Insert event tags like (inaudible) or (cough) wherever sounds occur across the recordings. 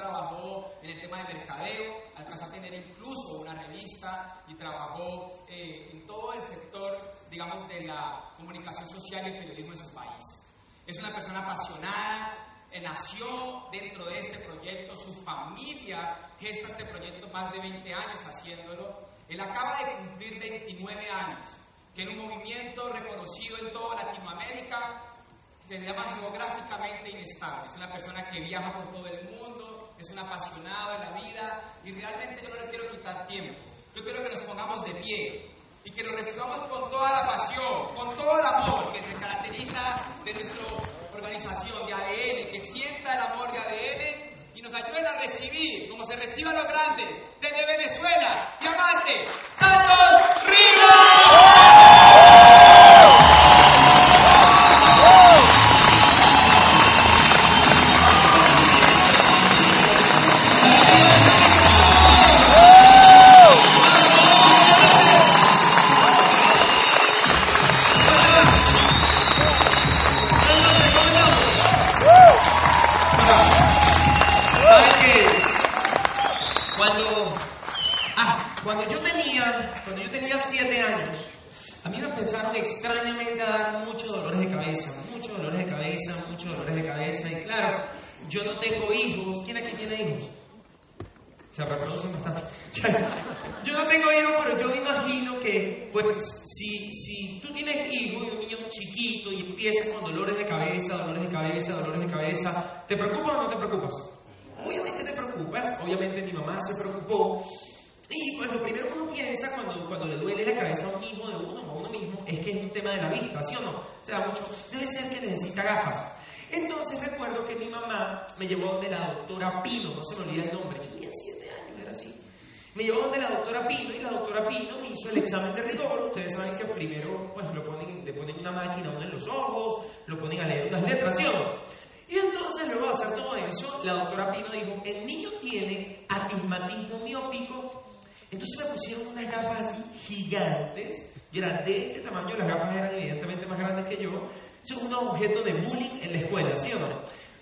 trabajó en el tema de mercadeo, alcanzó a tener incluso una revista y trabajó eh, en todo el sector, digamos, de la comunicación social y el periodismo en su país. Es una persona apasionada, eh, nació dentro de este proyecto, su familia gesta este proyecto más de 20 años haciéndolo. Él acaba de cumplir 29 años, que en un movimiento reconocido en toda Latinoamérica, que se llama geográficamente inestable. Es una persona que viaja por todo el mundo, es un apasionado de la vida y realmente yo no le quiero quitar tiempo. Yo quiero que nos pongamos de pie y que lo recibamos con toda la pasión, con todo el amor que se caracteriza de nuestra organización de ADN, que sienta el amor de ADN y nos ayuden a recibir, como se reciban los grandes, desde Venezuela, Diamante, Santos Ríos. Tengo hijos. ¿Quién aquí tiene hijos? Se reproducen bastante. (laughs) yo no tengo hijos, pero yo me imagino que, pues, si, si tú tienes hijos y un niño chiquito y empieza con dolores de cabeza, dolores de cabeza, dolores de cabeza, ¿te preocupas o no te preocupas? Obviamente te preocupas, obviamente mi mamá se preocupó. Y pues lo primero que uno piensa cuando, cuando le duele la cabeza a un hijo de uno o a uno mismo es que es un tema de la vista, ¿sí o no? O sea, mucho, debe ser que necesita gafas. Entonces recuerdo que mi mamá me llevó donde la doctora Pino, no se me olvida el nombre, yo tenía siete años, era así. Me llevó donde la doctora Pino y la doctora Pino me hizo el examen de rigor. Ustedes saben que primero pues, lo ponen, le ponen una máquina a uno en los ojos, lo ponen a leer unas letras, ¿sí? Y entonces luego de hacer todo eso, la doctora Pino dijo, el niño tiene astigmatismo miópico. Entonces me pusieron unas gafas así gigantes, yo era de este tamaño, las gafas eran evidentemente más grandes que yo, son un objeto de bullying en la escuela, ¿sí o no?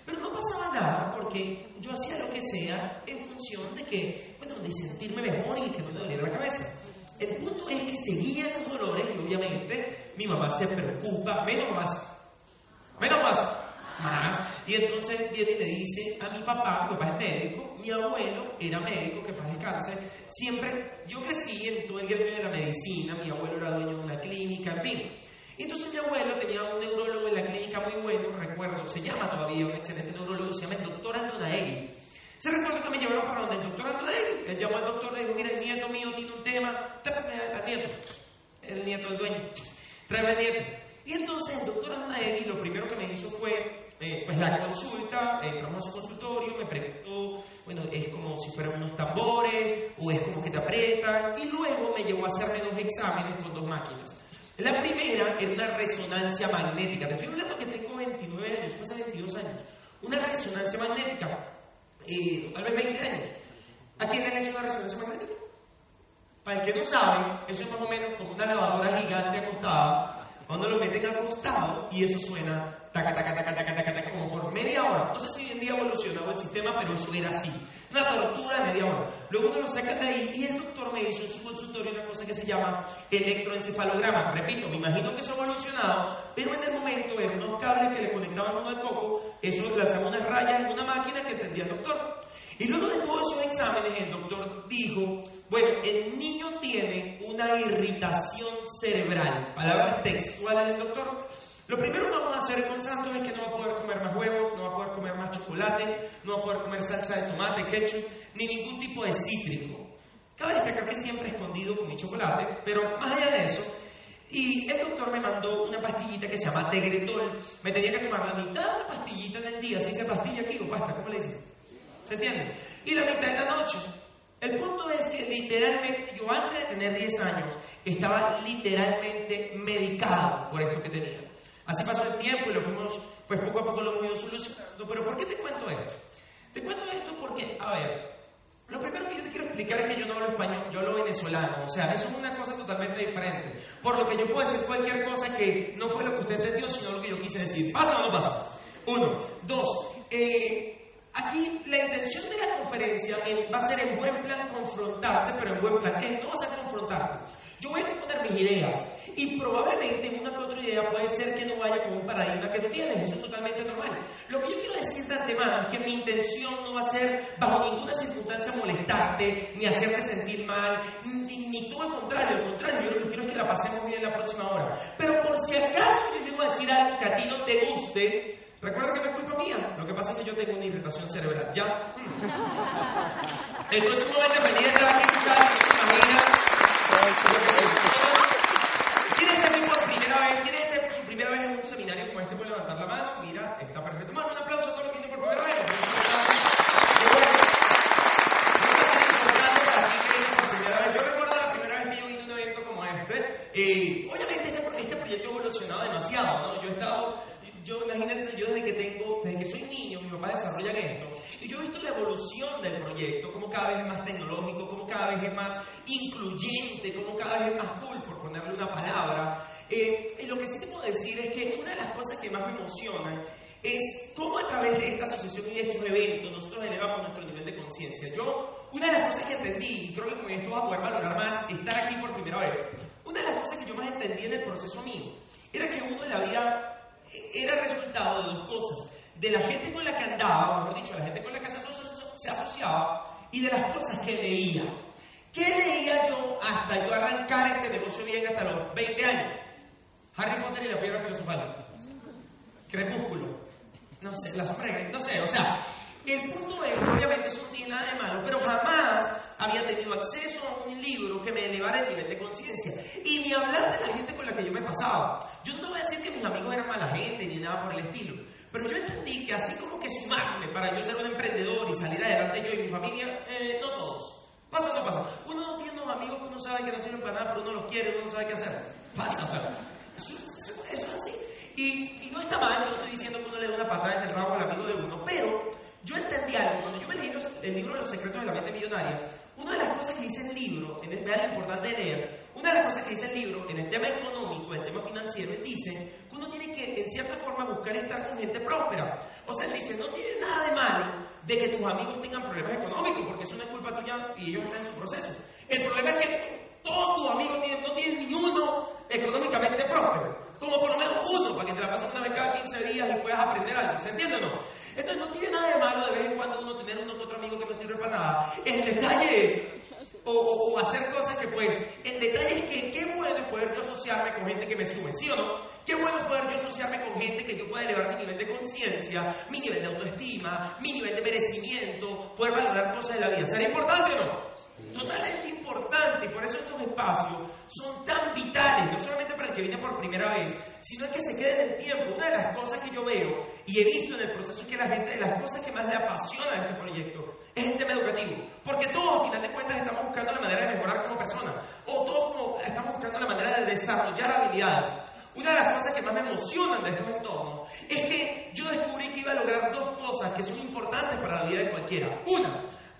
Pero no pasaba nada porque yo hacía lo que sea en función de que, bueno, de sentirme mejor y que no me doliera la cabeza. El punto es que seguían los dolores y obviamente mi mamá se preocupa, menos más, menos más, más. Y entonces viene y le dice a mi papá, mi papá es médico, mi abuelo era médico, que paz descanse, siempre, yo crecí en todo el gremio de la medicina, mi abuelo era dueño de una clínica, en fin. Entonces mi abuelo tenía un neurólogo en la clínica muy bueno, recuerdo, se llama todavía un excelente neurólogo, se llama el doctor Antonaegui. Se recuerda que me llevaron para donde el doctor Antonaegui. Él llamó al doctor y dijo, mira, el nieto mío tiene un tema, tráeme al nieto. El nieto del dueño. Tráeme al nieto. Y entonces el doctor Amaevi lo primero que me hizo fue, eh, pues la consulta, entramos a su consultorio, me preguntó, bueno, es como si fueran unos tambores, o es como que te apretan, y luego me llevó a hacerme dos exámenes con dos máquinas. La primera era una resonancia magnética, te estoy hablando que tengo 29 años, hace 22 años, una resonancia magnética, eh, tal vez 20 años. ¿A quién le han hecho una resonancia magnética? Para el que no sabe, eso es más o menos como una lavadora gigante acostada cuando lo meten al costado y eso suena taca, taca, taca, taca, taca, taca, como por media hora. No sé si hoy en día ha evolucionado el sistema, pero eso era así. Una tortura de media hora. Luego uno lo saca de ahí y el doctor me hizo en su consultorio una cosa que se llama electroencefalograma. Repito, me imagino que eso ha evolucionado, pero en el momento eran unos cables que le conectaban uno al coco, eso lo lanzaba unas rayas en una máquina que entendía el doctor. Y luego de todos esos exámenes, el doctor dijo, bueno, el niño tiene una irritación cerebral, palabras textuales del doctor. Lo primero que vamos a hacer con Santos es que no va a poder comer más huevos, no va a poder comer más chocolate, no va a poder comer salsa de tomate, ketchup, ni ningún tipo de cítrico. Cabe destacar que siempre he escondido con mi chocolate, pero más allá de eso, y el doctor me mandó una pastillita que se llama Tegretol. Me tenía que tomar la mitad de la pastillita en el día. ¿Se dice pastilla aquí o pasta? ¿Cómo le dicen? ¿Se entiende? Y la mitad en la noche. El punto es que literalmente, yo antes de tener 10 años, estaba literalmente medicado por esto que tenía. Así pasó el tiempo y lo fuimos, pues poco a poco lo hemos ido solucionando. Pero ¿por qué te cuento esto? Te cuento esto porque, a ver, lo primero que yo te quiero explicar es que yo no hablo español, yo hablo venezolano. O sea, eso es una cosa totalmente diferente. Por lo que yo puedo decir cualquier cosa que no fue lo que usted entendió, sino lo que yo quise decir. ¿Pasa o no pasa? Uno. Dos. Eh, Aquí la intención de la conferencia va a ser en buen plan confrontarte, pero en buen plan. no va a ser confrontarte. Yo voy a exponer mis ideas y probablemente una que otra idea puede ser que no vaya con un paradigma que tú tienes. Eso es totalmente normal. Lo que yo quiero decir de antemano es que mi intención no va a ser bajo ninguna circunstancia molestarte, ni hacerte sentir mal, ni, ni todo lo contrario. Al contrario, yo lo que quiero es que la pasemos bien la próxima hora. Pero por si acaso yo llego a decir algo que a ti no te guste, Recuerda que no es culpa mía. Lo que pasa es que yo tengo una irritación cerebral. ¿Ya? Entonces, un momento pendiente aquí, imagina. ¿Quién está aquí por primera vez? ¿Quién está por su primera vez en un seminario como este? Puede levantar la mano. Mira, está perfecto. Mano, un aplauso a todos los que vienen por primera vez. Yo recuerdo la primera vez que yo vine a un evento como este. Eh, obviamente este, este proyecto ha evolucionado demasiado, ¿no? Yo he estado yo, imagínense, yo desde que tengo, desde que soy niño, mi papá desarrolla esto, y yo he visto la evolución del proyecto, como cada vez es más tecnológico, como cada vez es más incluyente, como cada vez más cool, por ponerle una palabra. Eh, y lo que sí te puedo decir es que una de las cosas que más me emocionan es cómo a través de esta asociación y de estos eventos nosotros elevamos nuestro nivel de conciencia. Yo, una de las cosas que entendí, y creo que con esto vas a poder valorar más, estar aquí por primera vez, una de las cosas que yo más entendí en el proceso mío, era que uno en la vida era resultado de dos cosas. De la gente con la que andaba, mejor dicho, la gente con la que se asociaba y de las cosas que leía. ¿Qué leía yo hasta yo arrancar este negocio bien hasta los 20 años? Harry Potter y la piedra filosofal. Crepúsculo. No sé, la sombra no sé, o sea, el punto es, obviamente eso no tiene nada de malo, pero jamás había tenido acceso a un libro que me elevara el nivel de conciencia. Y ni hablar de la gente con la que yo me pasaba. Yo no te voy a decir que mis amigos eran mala gente ni nada por el estilo, pero yo entendí que así como que sumarme para yo ser un emprendedor y salir adelante yo y mi familia, eh, no todos. ¿Pasa o no pasa? Uno no tiene unos amigos que uno sabe que no sirven para nada, pero uno los quiere, uno no sabe qué hacer. Pasa, o sea, eso, es así. Y, y, no está mal, no estoy diciendo que uno le dé una patada en el rabo al amigo de uno, pero yo entendí algo, cuando yo me leí el libro los secretos de la mente millonaria, una de las cosas que dice el libro, en el, lo importante de leer, una de las cosas que dice el libro en el tema económico, en el tema financiero, dice uno tiene que, en cierta forma, buscar estar con gente próspera. O sea, dice, no tiene nada de malo de que tus amigos tengan problemas económicos, porque eso no es culpa tuya y ellos están en su proceso. El problema es que todos tus amigos no tienen ni uno económicamente próspero. Como por lo menos uno, para que te la pases una vez cada 15 días y puedas aprender algo. ¿Se entiende o no? Entonces no tiene nada de malo de vez en cuando uno tener uno que otro amigo que no sirve para nada. El detalle es, o, hacer cosas que pues, el detalle es que qué bueno poder yo asociarme con gente que me sube, ¿sí o no? Qué bueno poder yo asociarme con gente que yo pueda elevar mi nivel de conciencia, mi nivel de autoestima, mi nivel de merecimiento, poder valorar cosas de la vida. ¿Sería importante o no? Totalmente importante por eso estos espacios son tan vitales, no solamente para el que viene por primera vez, sino el que se quede en el tiempo. Una de las cosas que yo veo y he visto en el proceso es que la gente, de las cosas que más le apasiona a este proyecto es el tema educativo. Porque todos, a final de cuentas, estamos buscando la manera de mejorar como persona, o todos estamos buscando la manera de desarrollar habilidades. Una de las cosas que más me emocionan de este entorno es que yo descubrí que iba a lograr dos cosas que son importantes para la vida de cualquiera. Una,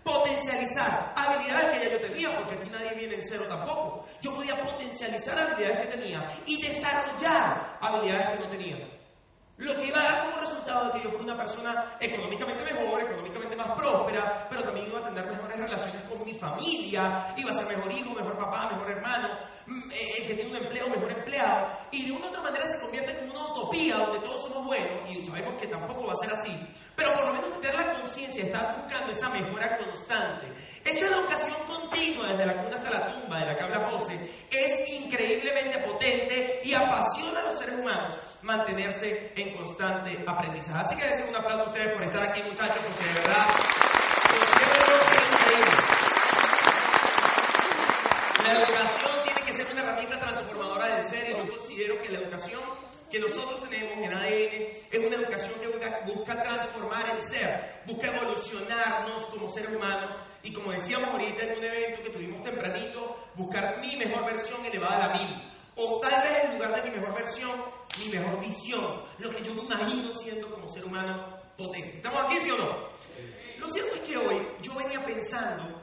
potencializar habilidades que ya yo tenía, porque aquí nadie viene en cero tampoco. Yo podía potencializar habilidades que tenía y desarrollar habilidades que no tenía. Lo que iba a dar como resultado de que yo fuera una persona económicamente mejor, económicamente más próspera, pero también iba a tener mejores relaciones con mi familia, iba a ser mejor hijo, mejor papá, mejor hermano, mm, eh, el que tiene un empleo, mejor empleado, y de una u otra manera se convierte en una utopía donde todos somos buenos, y sabemos que tampoco va a ser así, pero por lo menos tener la conciencia estar buscando esa mejora constante. Esa educación continua desde la cuna hasta la tumba de la que habla José. Es potente y apasiona a los seres humanos mantenerse en constante aprendizaje. Así que les un aplauso a ustedes por estar aquí, muchachos, porque de verdad La educación tiene que ser una herramienta transformadora del ser y yo considero que la educación que nosotros tenemos en ADN es una educación que busca, transformar el ser, busca evolucionarnos como seres humanos y como decíamos ahorita en un evento que tuvimos tempranito, buscar mi mejor versión elevada a la mil. O tal vez en lugar de mi mejor versión, mi mejor visión, lo que yo me imagino siendo como ser humano potente. ¿Estamos aquí, sí o no? Lo cierto es que hoy yo venía pensando,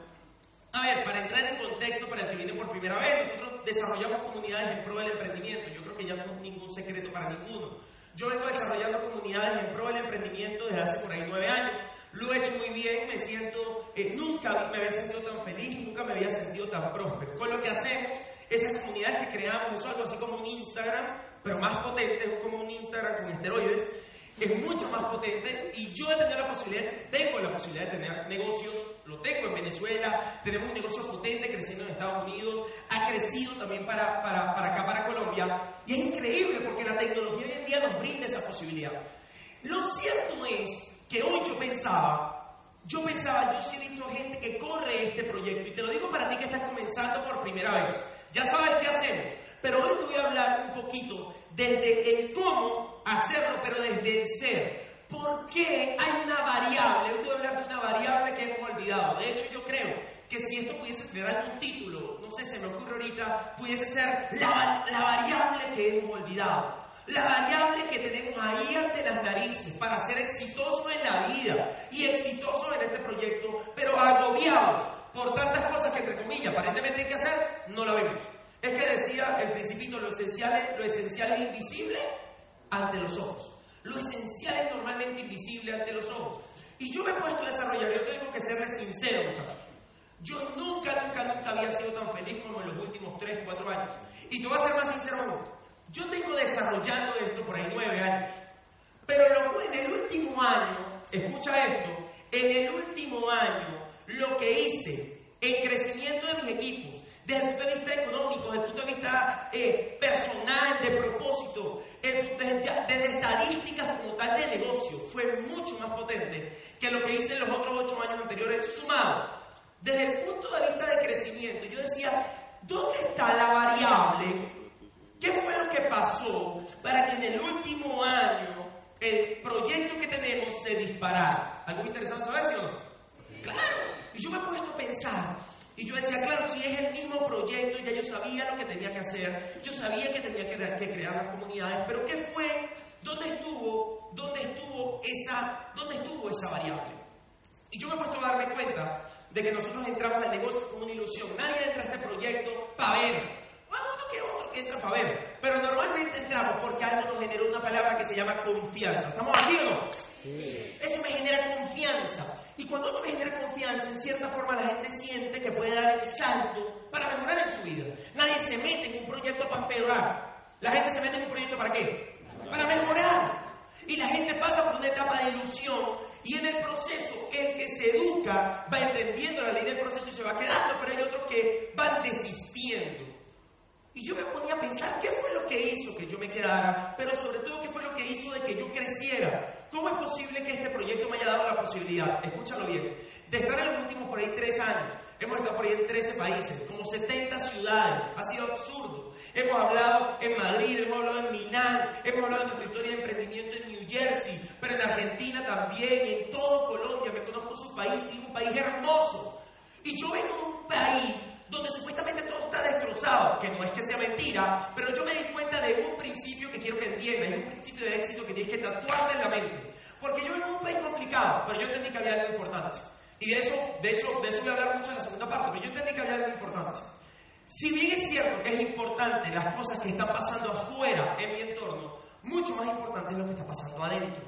a ver, para entrar en contexto para el que viene por primera vez, nosotros desarrollamos comunidades en pro del emprendimiento. Yo creo que ya no es ningún secreto para ninguno. Yo vengo desarrollando comunidades en pro del emprendimiento desde hace por ahí nueve años. Lo he hecho muy bien, me siento, eh, nunca me había sentido tan feliz, nunca me había sentido tan próspero. Con lo que hacemos, esas comunidades que creamos, es algo así como un Instagram, pero más potente, es como un Instagram con esteroides, es mucho más potente y yo he tenido la posibilidad, tengo la posibilidad de tener negocios, lo tengo en Venezuela, tenemos un negocio potente creciendo en Estados Unidos, ha crecido también para, para, para acá, para Colombia, y es increíble porque la tecnología hoy en día nos brinda esa posibilidad. Lo cierto es que hoy yo pensaba, yo pensaba, yo sí he visto gente que corre este proyecto, y te lo digo para ti que estás comenzando por primera vez, ya sabes qué hacemos, pero hoy te voy a hablar un poquito desde el cómo hacerlo, pero desde el ser. ¿Por qué hay una variable? Hoy te voy a hablar de una variable que hemos olvidado. De hecho, yo creo que si esto pudiese tener algún título, no sé, se me ocurre ahorita, pudiese ser la, la variable que hemos olvidado. La variable que tenemos ahí ante las narices para ser exitosos en la vida y exitosos en este proyecto, pero agobiados por tantas cosas que, entre comillas, aparentemente hay que hacer, no la vemos. Es que decía el principito, lo esencial, es, lo esencial es invisible ante los ojos. Lo esencial es normalmente invisible ante los ojos. Y yo me he puesto a desarrollar, yo tengo que serle sincero, muchachos. Yo nunca, nunca, nunca había sido tan feliz como en los últimos 3, 4 años. Y te voy a ser más sincero. Yo tengo desarrollando esto por ahí 9 años. Pero en el último año, escucha esto, en el último año, lo que hice en crecimiento de mis equipos, desde el punto de vista económico, desde el punto de vista eh, personal, de propósito, desde, estadísticas como tal de negocio, fue mucho más potente que lo que hice en los otros ocho años anteriores sumado. Desde el punto de vista de crecimiento, yo decía, ¿dónde está la variable? ¿Qué fue lo que pasó para que en el último año el proyecto que tenemos se disparara? ¿Algo interesante saber, sí? Claro. Y yo me he puesto a pensar, y yo decía, claro, si es el mismo proyecto, ya yo sabía lo que tenía que hacer, yo sabía que tenía que, crear las comunidades, pero ¿qué fue? ¿Dónde estuvo? ¿Dónde estuvo esa, dónde estuvo esa variable? Y yo me he puesto a darme cuenta de que nosotros entramos al negocio con una ilusión. Nadie entra a este proyecto para ver. Bueno, uno que otro que entra para ver. Pero normalmente entramos porque algo nos generó una palabra que se llama confianza. ¿Estamos aquí o no? Eso me genera confianza. Y cuando uno me genera confianza, en cierta forma la gente siente que puede dar el salto para mejorar en su vida. Nadie se mete en un proyecto para empeorar. La gente se mete en un proyecto para qué? Para mejorar. Y la gente pasa por una etapa de ilusión y en el proceso el que se educa va entendiendo la ley del proceso y se va quedando, pero hay otros que van desistiendo. Y yo me ponía a pensar qué fue lo que hizo que yo me quedara, pero sobre todo qué fue lo que hizo de que yo creciera. ¿Cómo es posible que este proyecto me haya dado la posibilidad, escúchalo bien, de estar en los últimos por ahí tres años? Hemos estado por ahí en 13 países, como 70 ciudades, ha sido absurdo. Hemos hablado en Madrid, hemos hablado en Milán, hemos hablado de nuestra historia de emprendimiento en New Jersey, pero en Argentina también, en todo Colombia, me conozco su país, tiene un país hermoso. Y yo vengo de un país donde supuestamente todo está destrozado, que no es que sea mentira, pero yo me di cuenta de un principio que quiero que entiendan, es un principio de éxito que tienes que tatuarte en la mente. Porque yo vengo de un país complicado, pero yo entendí que había algo importante. Y de eso, de eso, de eso voy a hablar mucho en la segunda parte, pero yo entendí que había algo importante. Si bien es cierto que es importante las cosas que están pasando afuera en mi entorno, mucho más importante es lo que está pasando adentro.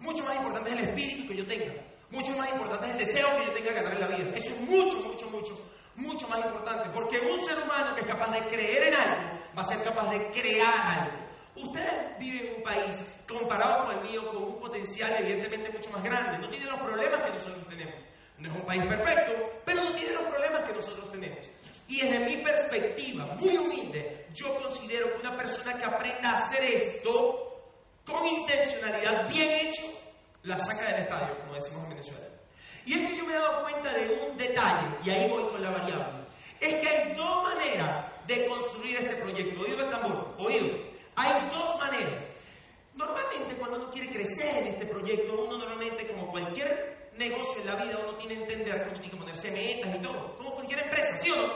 Mucho más importante es el espíritu que yo tenga. Mucho más importante es el deseo que yo tenga de ganar en la vida. Eso es mucho, mucho, mucho, mucho más importante. Porque un ser humano que es capaz de creer en algo va a ser capaz de crear algo. Ustedes viven en un país comparado con el mío con un potencial evidentemente mucho más grande. No tiene los problemas que nosotros tenemos. No es un país perfecto, pero no tiene los problemas que nosotros tenemos. Y desde mi perspectiva, muy humilde, yo considero que una persona que aprenda a hacer esto con intencionalidad bien hecho, la saca del estadio, como decimos en Venezuela. Y es que yo me he dado cuenta de un detalle, y ahí voy con la variable. Es que hay dos maneras de construir este proyecto. Oído el tambor, oído. Hay dos maneras. Normalmente cuando uno quiere crecer en este proyecto, uno normalmente, como cualquier negocio en la vida, uno tiene que entender uno tiene que ponerse metas y todo, como cualquier empresa, ¿sí o no?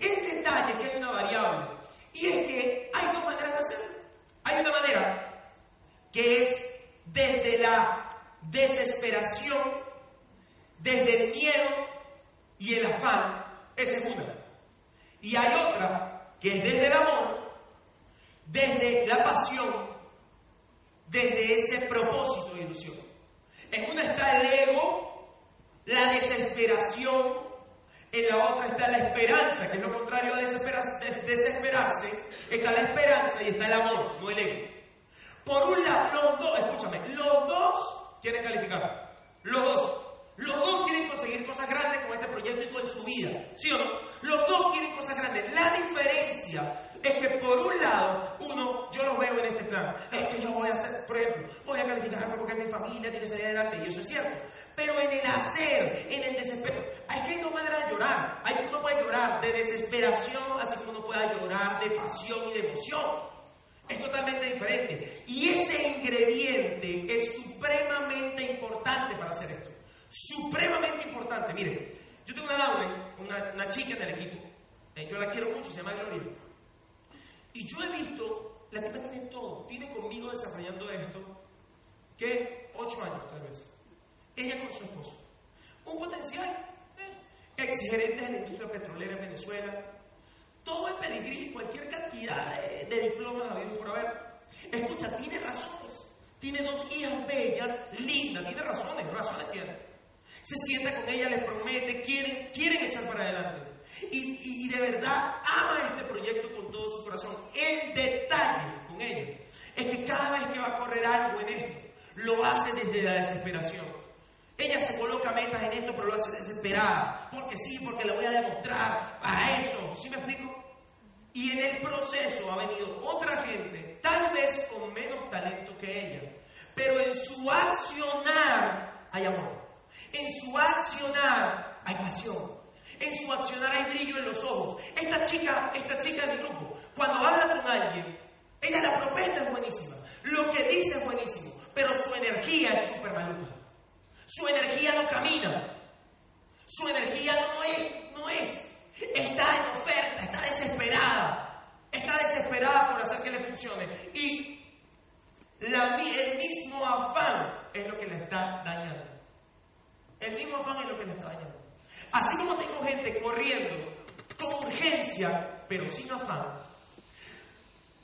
El detalle es que hay una variable, y es que hay dos maneras de hacerlo. Hay una manera que es desde la desesperación, desde el miedo y el afán, esa es una. Y hay otra que es desde el amor, desde la pasión, desde ese propósito de ilusión. En una está el ego, la desesperación, en la otra está la esperanza, que es lo contrario a desesperarse, está la esperanza y está el amor, no el ego. Por un lado, los dos, escúchame, los dos quieren calificar. Los dos. Los dos quieren conseguir cosas grandes con este proyecto y con su vida. ¿Sí o no? Los dos quieren cosas grandes. La diferencia es que por un lado, uno, yo lo veo en este plan, es que yo voy a hacer, por ejemplo, voy a calificar porque mi familia tiene que salir adelante, y eso es cierto. Pero en el hacer, en el desespero, hay que no manera de llorar. Hay que uno puede llorar de desesperación, así como uno puede llorar de pasión y de emoción. Es totalmente diferente. Y ese ingrediente es supremamente importante para hacer esto. Supremamente importante. Mire, yo tengo una Laura, una, chica en el equipo. Eh, yo la quiero mucho, se llama Gloria. Y yo he visto, la tipa tiene todo. Tiene conmigo desarrollando esto, que ocho años tal vez. Ella con su esposo. Un potencial. Eh, de la industria petrolera en Venezuela, todo el pedigrí, cualquier cantidad de, de diplomas habido por haber. Escucha, tiene razones. Tiene dos hijas bellas, lindas, tiene razones, razones tiene. Se sienta con ella, les promete, quieren, quieren echar para adelante. Y, y, y de verdad ama este proyecto con todo su corazón. El detalle con ella es que cada vez que va a correr algo en esto, lo hace desde la desesperación. Ella se coloca metas en esto, pero lo hace desesperada. Porque sí, porque le voy a demostrar a eso. ¿Sí me explico? Y en el proceso ha venido otra gente, tal vez con menos talento que ella, pero en su accionar hay amor. En su accionar hay pasión. En su accionar hay brillo en los ojos. Esta chica, esta chica de mi grupo, cuando habla con alguien, ella la propuesta es buenísima. Lo que dice es buenísimo, pero su energía es súper maluca. Su energía no camina. Su energía no es, no es. Está en oferta, está desesperada. Está desesperada por hacer que le funcione. Y el mismo afán es lo que le está dañando. El mismo afán es lo que le está dañando. Así como tengo gente corriendo con urgencia, pero sin afán,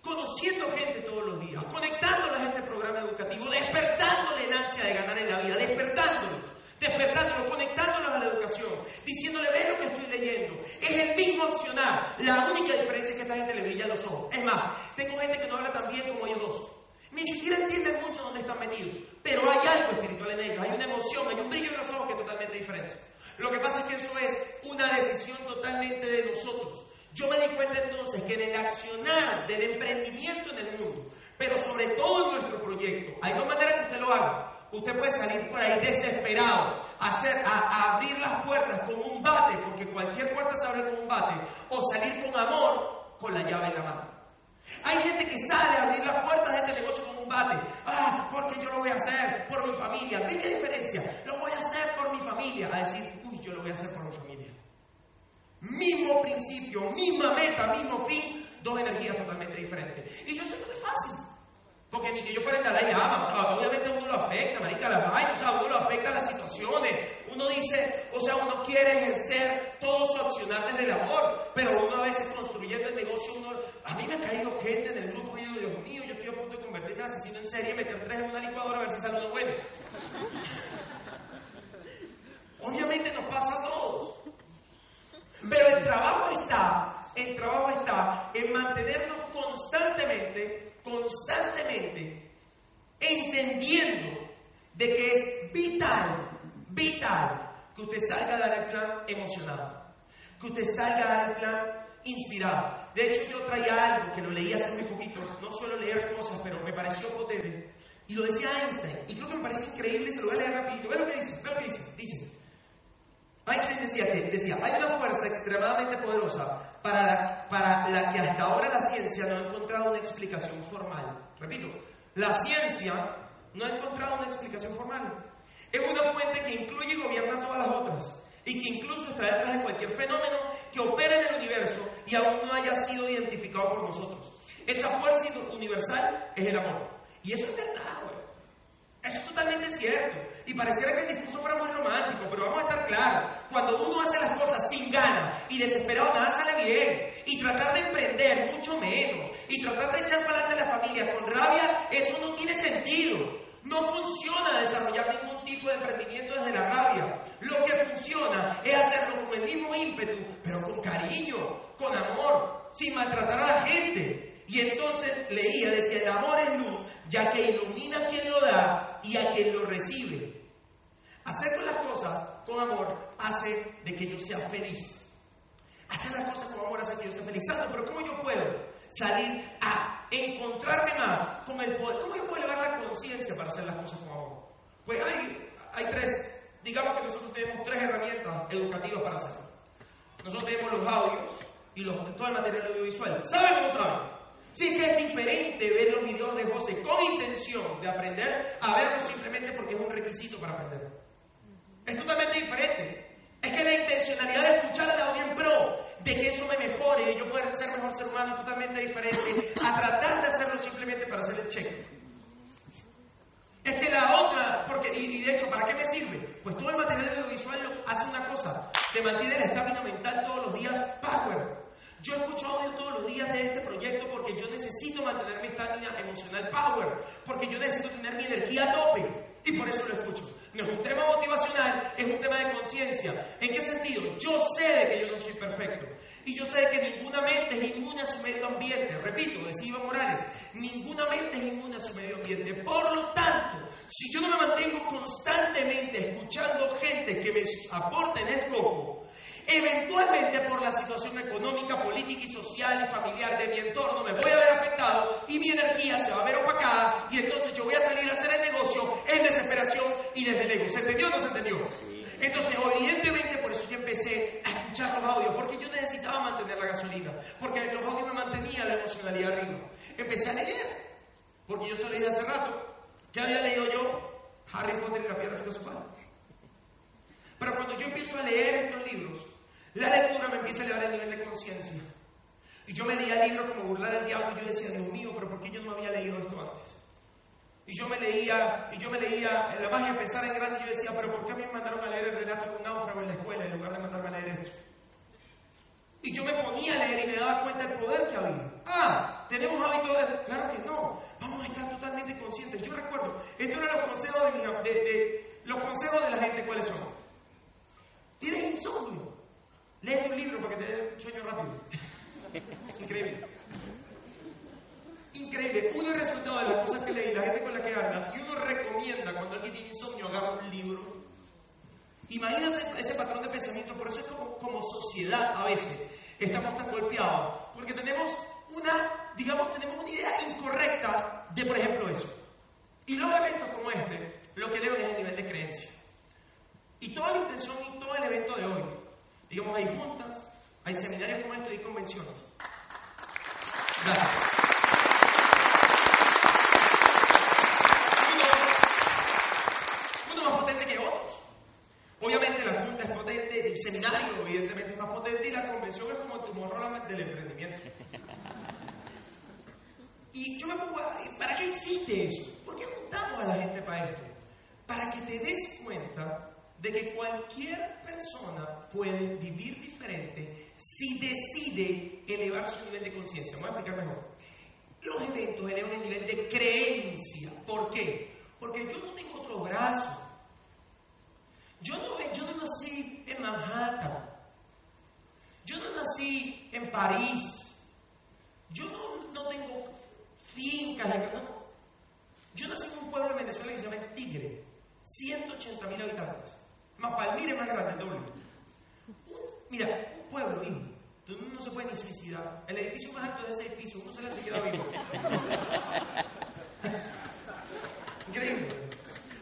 conociendo gente todos los días, conectándolos a este programa educativo, despertándole el ansia de ganar en la vida, despertándolos, despertándolos, conectándolos a la educación, diciéndole, ve lo que estoy leyendo. Es el mismo accionar. La única diferencia es que esta gente le los ojos. Es más, tengo gente que no habla tan bien como ellos dos. Ni siquiera entienden mucho dónde están metidos, pero hay algo espiritual en ellos, hay una emoción, hay un brillo en los ojos que es totalmente diferente. Lo que pasa es que eso es una decisión totalmente de nosotros. Yo me di cuenta entonces que en el accionar del emprendimiento en el mundo, pero sobre todo en nuestro proyecto, hay dos maneras que usted lo haga. Usted puede salir por ahí desesperado, hacer, a, abrir las puertas con un bate, porque cualquier puerta se abre con un bate, o salir con amor con la llave en la mano. Hay gente que sale a abrir las puertas de este negocio con un bate. Ah, porque yo lo voy a hacer por mi familia. ¿Qué diferencia? Lo voy a hacer por mi familia. A decir, uy, yo lo voy a hacer por mi familia. Mismo principio, misma meta, mismo fin, dos energías totalmente diferentes. Y yo sé que no es fácil. Porque ni que yo fuera el Dalai Lama, o obviamente a uno lo afecta, marica, las vainas, o sea, a uno lo afecta las situaciones. Uno dice, o sea, uno quiere ejercer todo su accionar desde el amor, pero uno a veces construyendo el negocio, uno, a mí me ha caído gente en el grupo y digo, Dios mío, yo estoy a punto de convertirme en asesino en serie, meter tres en una licuadora a ver si sale uno bueno. Obviamente nos pasa a todos. Pero el trabajo está, el trabajo está en mantenernos constantemente, constantemente, entendiendo de que es vital, vital, que usted salga a dar el plan emocionado, que usted salga a dar el plan inspirado. De hecho, yo traía algo que lo leí hace muy poquito, no suelo leer cosas, pero me pareció potente, y lo decía Einstein, y creo que me parece increíble, se lo voy a leer rapidito. Ve lo que dice, ve lo que dice, dice. Einstein decía que decía, hay una fuerza extremadamente poderosa para para la que hasta ahora la ciencia no ha encontrado una explicación formal. Repito, la ciencia no ha encontrado una explicación formal. Es una fuente que incluye y gobierna todas las otras y que incluso está detrás de cualquier fenómeno que opera en el universo y aún no haya sido identificado por nosotros. Esa fuerza universal es el amor. Y eso es verdad, güey. Eso es totalmente cierto. Y pareciera que el discurso fuera muy romántico, pero vamos a estar claros. Cuando uno hace las cosas sin ganas y desesperado, nada sale bien. Y tratar de emprender, mucho menos. Y tratar de echar para adelante la familia con rabia, eso no tiene sentido. No funciona desarrollar ningún tipo de emprendimiento desde la rabia. Lo que funciona es hacerlo con el mismo ímpetu, pero con cariño, con amor, sin maltratar a la gente. Y entonces leía, decía, el amor es luz, ya que ilumina a quien lo da y a quien lo recibe. Hacer las cosas con amor hace de que yo sea feliz. Hacer las cosas con amor hace que yo sea feliz. pero ¿cómo yo puedo salir a encontrarme más con el poder? ¿Cómo yo puedo elevar la conciencia para hacer las cosas con amor? Pues hay, hay tres, digamos que nosotros tenemos tres herramientas educativas para hacerlo. Nosotros tenemos los audios y los, todo el material audiovisual. ¿Saben o no saben? Sí que es diferente ver los videos de José con intención de aprender a verlos simplemente porque es un requisito para aprender. Es totalmente diferente. Es que la intencionalidad de escuchar a audio en pro, de que eso me mejore y yo pueda ser mejor ser humano, totalmente diferente a tratar de hacerlo simplemente para hacer el cheque. Es que la otra, porque, y, de hecho, ¿para qué me sirve? Pues todo el material audiovisual hace una cosa, te mantiene el estamina mental todos los días power. Yo escucho audio todos los días de este proyecto porque yo necesito mantener mi estamina emocional power, porque yo necesito tener mi energía a tope y por eso lo escucho. No es un tema motivacional, es un tema de conciencia. ¿En qué sentido? Yo sé de que yo no soy perfecto y yo sé que ninguna mente es inmune a su medio ambiente. Repito, decía Iván Morales, ninguna mente es inmune a su medio ambiente. Por lo tanto, si yo no me mantengo constantemente escuchando gente que me aporte en el coco, Eventualmente por la situación económica, política y social y familiar de mi entorno me voy a ver afectado y mi energía se va a ver opacada y entonces yo voy a salir a hacer el negocio en desesperación y desde ego. ¿Se entendió o no se entendió? Entonces, evidentemente, por eso yo empecé a escuchar los audios, porque yo necesitaba mantener la gasolina, porque los audios me mantenían la emocionalidad arriba. Empecé a leer, porque yo se leí hace rato. ¿Qué había leído yo? Harry Potter y la piedra filosofal. Pero cuando yo empiezo a leer estos libros, la lectura me empieza a elevar el nivel de conciencia. Y yo me leía libros como Burlar el Diablo y yo decía, Dios mío, pero ¿por qué yo no había leído esto antes? Y yo me leía, y yo me leía, en la magia pensar en grande, yo decía, pero ¿por qué a mí me mandaron a leer el relato de un náufrago en la escuela en lugar de mandarme a leer esto? Y yo me ponía a leer y me daba cuenta del poder que había. Ah, tenemos hábito de... Claro que no, vamos a estar totalmente conscientes. Yo recuerdo, estos eran los consejos de, mi, de, de los consejos de la gente, ¿cuáles son? Tienes insomnio. Lee un libro para que te dé sueño rápido. Increíble. Increíble. Uno es resultado de las cosas que leí, la gente con la que anda, y uno recomienda cuando alguien tiene insomnio agarra un libro. Imagínense ese patrón de pensamiento, por eso es como, como sociedad a veces. estamos tan golpeados? Porque tenemos una, digamos, tenemos una idea incorrecta de, por ejemplo, eso. Y los eventos como este, lo que elevan es el nivel de creencia. Y toda la intención y todo el evento de hoy, digamos, hay juntas, hay seminarios como este y convenciones. Gracias. Obviamente la junta es potente, el seminario evidentemente es más potente y la convención es como el tumor del emprendimiento. Y yo me pongo ¿para qué existe eso? ¿Por qué juntamos a la gente para esto? Para que te des cuenta de que cualquier persona puede vivir diferente si decide elevar su nivel de conciencia. Voy a explicar mejor. Los eventos elevan el nivel de creencia. ¿Por qué? Porque yo no tengo otro brazo. Yo no, yo no nací en Manhattan. Yo no nací en París. Yo no, no tengo fincas. Yo nací en un pueblo en Venezuela que se llama Tigre. 180 mil habitantes. Más Palmira es más grande, el doble. mira, un pueblo, hijo, donde uno no se puede ni suicidar. El edificio más alto de ese edificio, uno se le hace quedar vivo. (laughs) Increíble.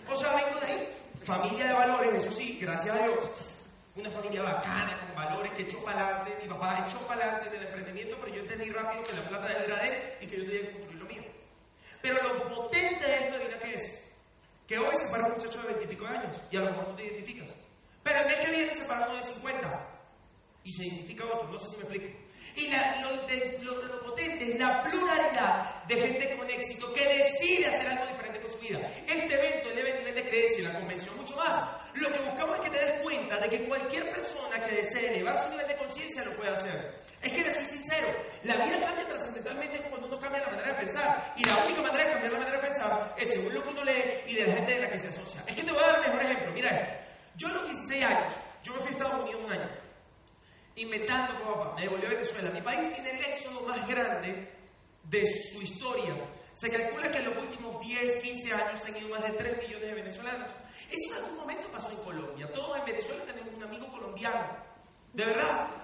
O sea, vengo de ahí. Familia de valores, eso sí, gracias a Dios. Una familia bacana, con valores, que echó para adelante. Mi papá echó para adelante del emprendimiento, pero yo entendí rápido que la plata de él era de él y que yo tenía que construir lo mío. Pero lo potente de esto, mira qué es que hoy se para un muchacho de 25 años y a lo mejor no te identificas. Pero el mes que viene se para uno de 50 y se identifica otro, no sé si me explico. Y lo, lo, potente es la pluralidad de gente con éxito que decide hacer algo diferente con su vida. Este evento el nivel de creencia y la convención mucho más. Lo que buscamos es que te des cuenta de que cualquier persona que desee elevar su nivel de conciencia lo puede hacer. Es que les soy sincero, la vida cambia trascendentalmente cuando uno cambia la manera de pensar. Y la única manera de cambiar la manera de pensar es según lo que uno lee y de la gente de la que se asocia. Es que te voy a dar el mejor ejemplo. Mira esto. Yo a los 16 años, yo me fui a Estados Unidos un año inventando con papá. Me devolvió a Venezuela. Mi país tiene el éxodo más grande de su historia. Se calcula que en los últimos 10, 15 años se han ido más de 3 millones de venezolanos. Eso en algún momento pasó en Colombia. Todos en Venezuela tenemos un amigo colombiano. De verdad.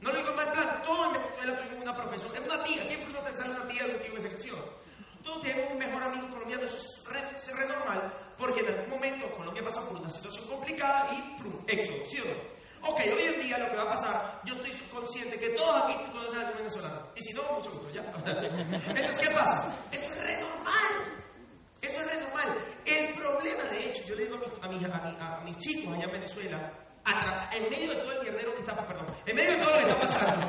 No lo digo en mal plan. Todos en Venezuela tenemos una profesora. Es una tía. Siempre uno pensar en una tía de un tipo de sección. Todos tenemos un mejor amigo colombiano. Eso es re, normal. Porque en algún momento Colombia pasó por una situación complicada y ¡prum! éxodo. Ok, hoy en día lo que va a pasar, yo estoy consciente que todos aquí conocen a algún venezolano. Y si no, mucho gusto, ¿ya? (laughs) Entonces, ¿qué pasa? Eso es re normal. Eso es re normal. El problema, de hecho, yo le digo a mis, a mis, chicos allá en Venezuela, en medio de todo el mierdero que está perdón, en medio de todo lo que está pasando,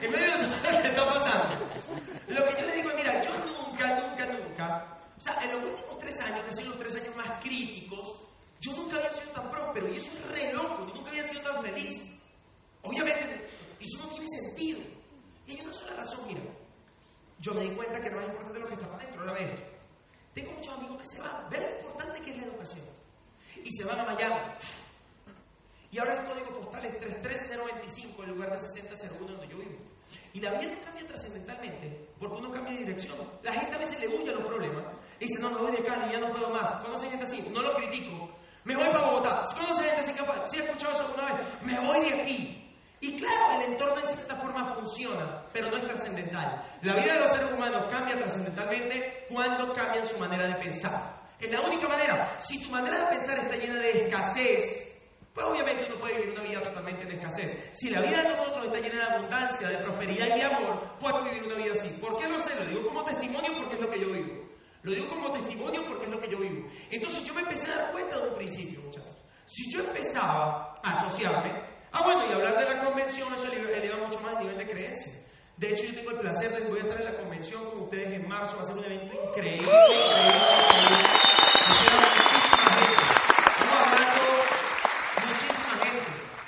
en medio de todo lo que está pasando, lo que yo le digo es, mira, yo nunca, nunca, nunca, o sea, en los últimos tres años, que han sido los tres años más críticos, yo nunca había sido tan próspero y eso es re loco, yo nunca había sido tan feliz. Obviamente, eso no tiene sentido. Y hay una sola razón, mira. Yo me di cuenta que no es importante lo que está para adentro, la vez. Tengo muchos amigos que se van. Ven lo importante que es la educación. Y se van a Miami. Y ahora el código postal es 33025 en lugar de 6001 donde yo vivo. Y la vida no cambia trascendentalmente porque uno cambia de dirección. La gente a veces le huye a los problemas dice, no, me voy de Cali, ya no puedo más. ¿Conoce gente así? No lo critico, me voy para Bogotá. ¿Conoce gente así capaz? ¿Sí he escuchado eso alguna vez? Me voy de aquí. Y claro, el entorno en cierta forma funciona, pero no es trascendental. La vida de los seres humanos cambia trascendentalmente cuando cambian su manera de pensar. Es la única manera. Si tu manera de pensar está llena de escasez, pues obviamente uno puede vivir una vida totalmente de escasez. Si la vida de nosotros está llena de abundancia, de prosperidad y de amor, puedo vivir una vida así. ¿Por qué lo sé? Lo digo como testimonio porque es lo que yo vivo. Lo digo como testimonio porque es lo que yo vivo. Entonces yo me empecé a dar cuenta de un principio, muchachos. Si yo empezaba a asociarme, ah bueno, y hablar de la convención, eso eleva mucho más el nivel de creencia. De hecho, yo tengo el placer de voy a estar en la convención con ustedes en marzo, va a ser un evento increíble, increíble, increíble. muchísima gente. Estamos hablando muchísima